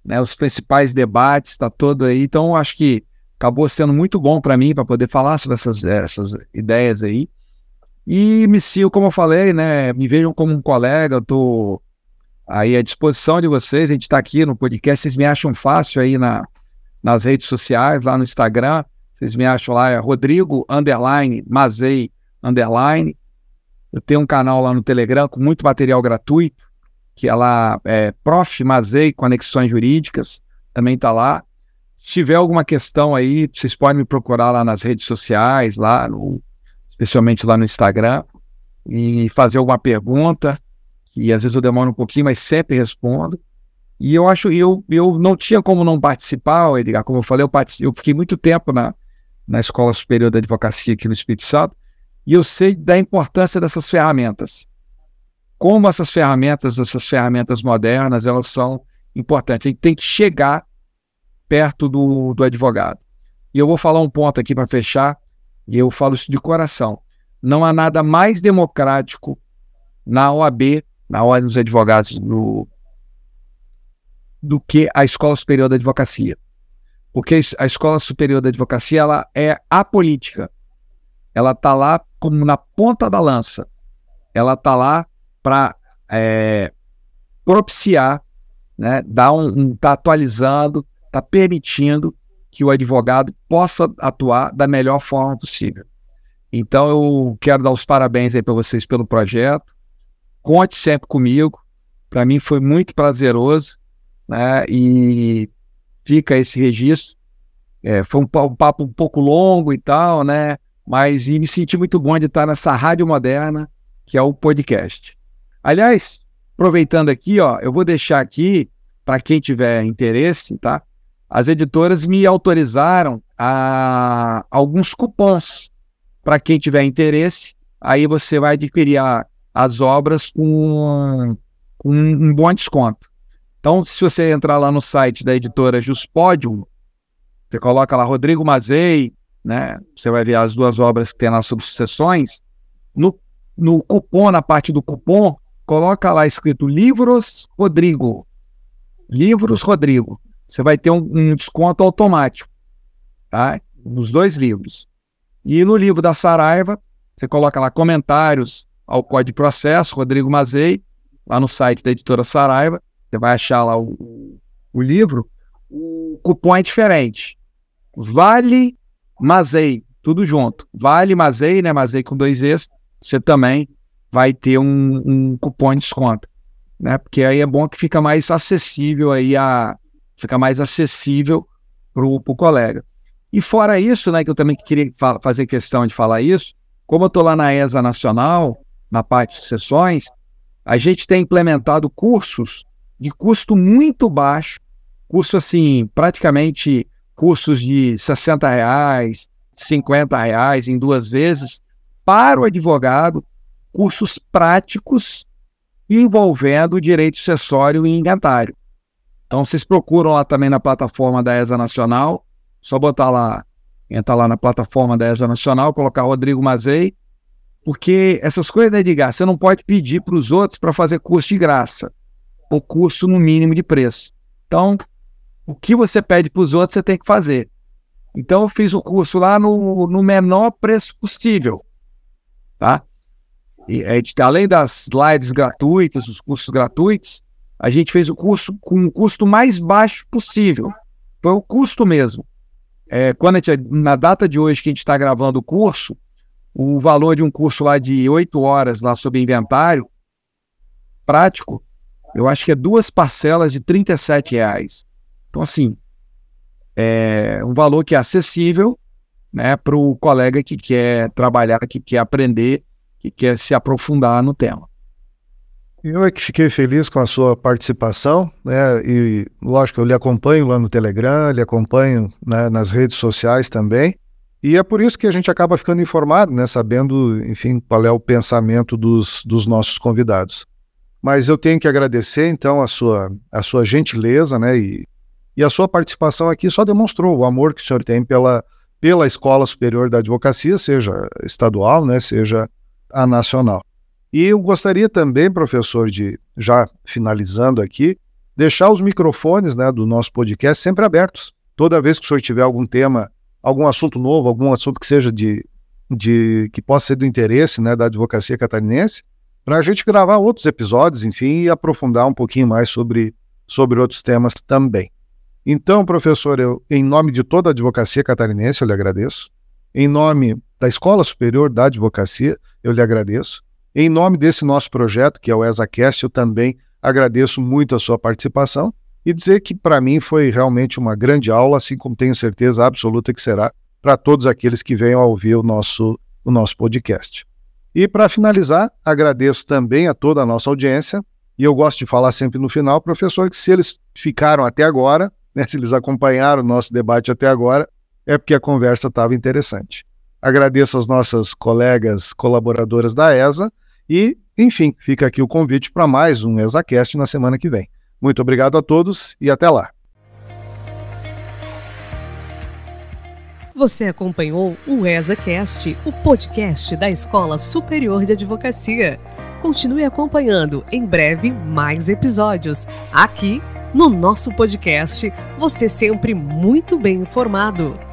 né, os principais debates, está todo aí. Então, acho que acabou sendo muito bom para mim para poder falar sobre essas, essas ideias aí. E me sigo, como eu falei, né? Me vejam como um colega, estou aí à disposição de vocês. A gente está aqui no podcast, vocês me acham fácil aí na, nas redes sociais, lá no Instagram. Vocês me acham lá, é Rodrigo Underline, Mazei Underline. Eu tenho um canal lá no Telegram com muito material gratuito que ela é Prof. Mazei Conexões Jurídicas, também está lá. Se tiver alguma questão aí, vocês podem me procurar lá nas redes sociais, lá no, especialmente lá no Instagram, e fazer alguma pergunta, que às vezes eu demoro um pouquinho, mas sempre respondo. E eu acho, eu, eu não tinha como não participar, Edgar, como eu falei, eu, eu fiquei muito tempo na, na Escola Superior da Advocacia aqui no Espírito Santo, e eu sei da importância dessas ferramentas como essas ferramentas, essas ferramentas modernas, elas são importantes. A gente tem que chegar perto do, do advogado. E eu vou falar um ponto aqui para fechar, e eu falo isso de coração. Não há nada mais democrático na OAB, na Ordem dos Advogados, do, do que a Escola Superior da Advocacia. Porque a Escola Superior da Advocacia ela é apolítica. Ela está lá como na ponta da lança. Ela está lá para é, propiciar, né, dar um, tá atualizando, tá permitindo que o advogado possa atuar da melhor forma possível. Então eu quero dar os parabéns aí para vocês pelo projeto. Conte sempre comigo. Para mim foi muito prazeroso, né? E fica esse registro. É, foi um, um, papo um pouco longo e tal, né? Mas e me senti muito bom de estar nessa rádio moderna que é o podcast. Aliás, aproveitando aqui, ó, eu vou deixar aqui para quem tiver interesse, tá? As editoras me autorizaram a alguns cupons para quem tiver interesse. Aí você vai adquirir as obras com, um, bom desconto. Então, se você entrar lá no site da editora Juspodium, você coloca lá Rodrigo Mazei, né? Você vai ver as duas obras que tem lá sobre. No, no cupom, na parte do cupom, coloca lá escrito Livros Rodrigo. Livros Rodrigo. Você vai ter um, um desconto automático, tá? Nos dois livros. E no livro da Saraiva, você coloca lá comentários ao Código de Processo, Rodrigo Mazei, lá no site da editora Saraiva, você vai achar lá o, o livro, o cupom é diferente. Vale Mazei, tudo junto. Vale Mazei, né? Mazei com dois Es, você também vai ter um, um cupom de desconto, né? Porque aí é bom que fica mais acessível aí a fica mais acessível para o colega. E fora isso, né, que eu também queria fa fazer questão de falar isso, como eu estou lá na ESA Nacional, na parte de sessões, a gente tem implementado cursos de custo muito baixo, curso assim, praticamente cursos de 60 reais, 50 reais em duas vezes, para o advogado, cursos práticos envolvendo direito acessório e inventário. Então, vocês procuram lá também na plataforma da ESA Nacional, só botar lá, entrar lá na plataforma da ESA Nacional, colocar Rodrigo Mazei, porque essas coisas, né, Edgar, você não pode pedir para os outros para fazer curso de graça, ou curso no mínimo de preço. Então, o que você pede para os outros, você tem que fazer. Então, eu fiz o curso lá no, no menor preço possível, tá? E, além das slides gratuitas, os cursos gratuitos, a gente fez o curso com o custo mais baixo possível. Foi o custo mesmo. É, quando gente, na data de hoje que a gente está gravando o curso, o valor de um curso lá de oito horas lá sobre inventário prático, eu acho que é duas parcelas de 37 reais. Então, assim, é um valor que é acessível né, para o colega que quer trabalhar, que quer aprender, que quer se aprofundar no tema. Eu é que fiquei feliz com a sua participação, né? E lógico, eu lhe acompanho lá no Telegram, lhe acompanho né, nas redes sociais também. E é por isso que a gente acaba ficando informado, né? Sabendo, enfim, qual é o pensamento dos, dos nossos convidados. Mas eu tenho que agradecer, então, a sua, a sua gentileza, né? E, e a sua participação aqui só demonstrou o amor que o senhor tem pela, pela Escola Superior da Advocacia, seja estadual, né? Seja a nacional. E eu gostaria também, professor, de, já finalizando aqui, deixar os microfones né, do nosso podcast sempre abertos. Toda vez que o senhor tiver algum tema, algum assunto novo, algum assunto que seja de, de que possa ser do interesse né, da advocacia catarinense, para a gente gravar outros episódios, enfim, e aprofundar um pouquinho mais sobre, sobre outros temas também. Então, professor, eu, em nome de toda a advocacia catarinense, eu lhe agradeço. Em nome da Escola Superior da Advocacia, eu lhe agradeço. Em nome desse nosso projeto, que é o ESACast, eu também agradeço muito a sua participação e dizer que para mim foi realmente uma grande aula, assim como tenho certeza absoluta que será para todos aqueles que venham a ouvir o nosso, o nosso podcast. E para finalizar, agradeço também a toda a nossa audiência, e eu gosto de falar sempre no final, professor, que se eles ficaram até agora, né, se eles acompanharam o nosso debate até agora, é porque a conversa estava interessante. Agradeço às nossas colegas colaboradoras da ESA e, enfim, fica aqui o convite para mais um ESACast na semana que vem. Muito obrigado a todos e até lá. Você acompanhou o ESACast, o podcast da Escola Superior de Advocacia. Continue acompanhando em breve mais episódios. Aqui no nosso podcast, você sempre muito bem informado.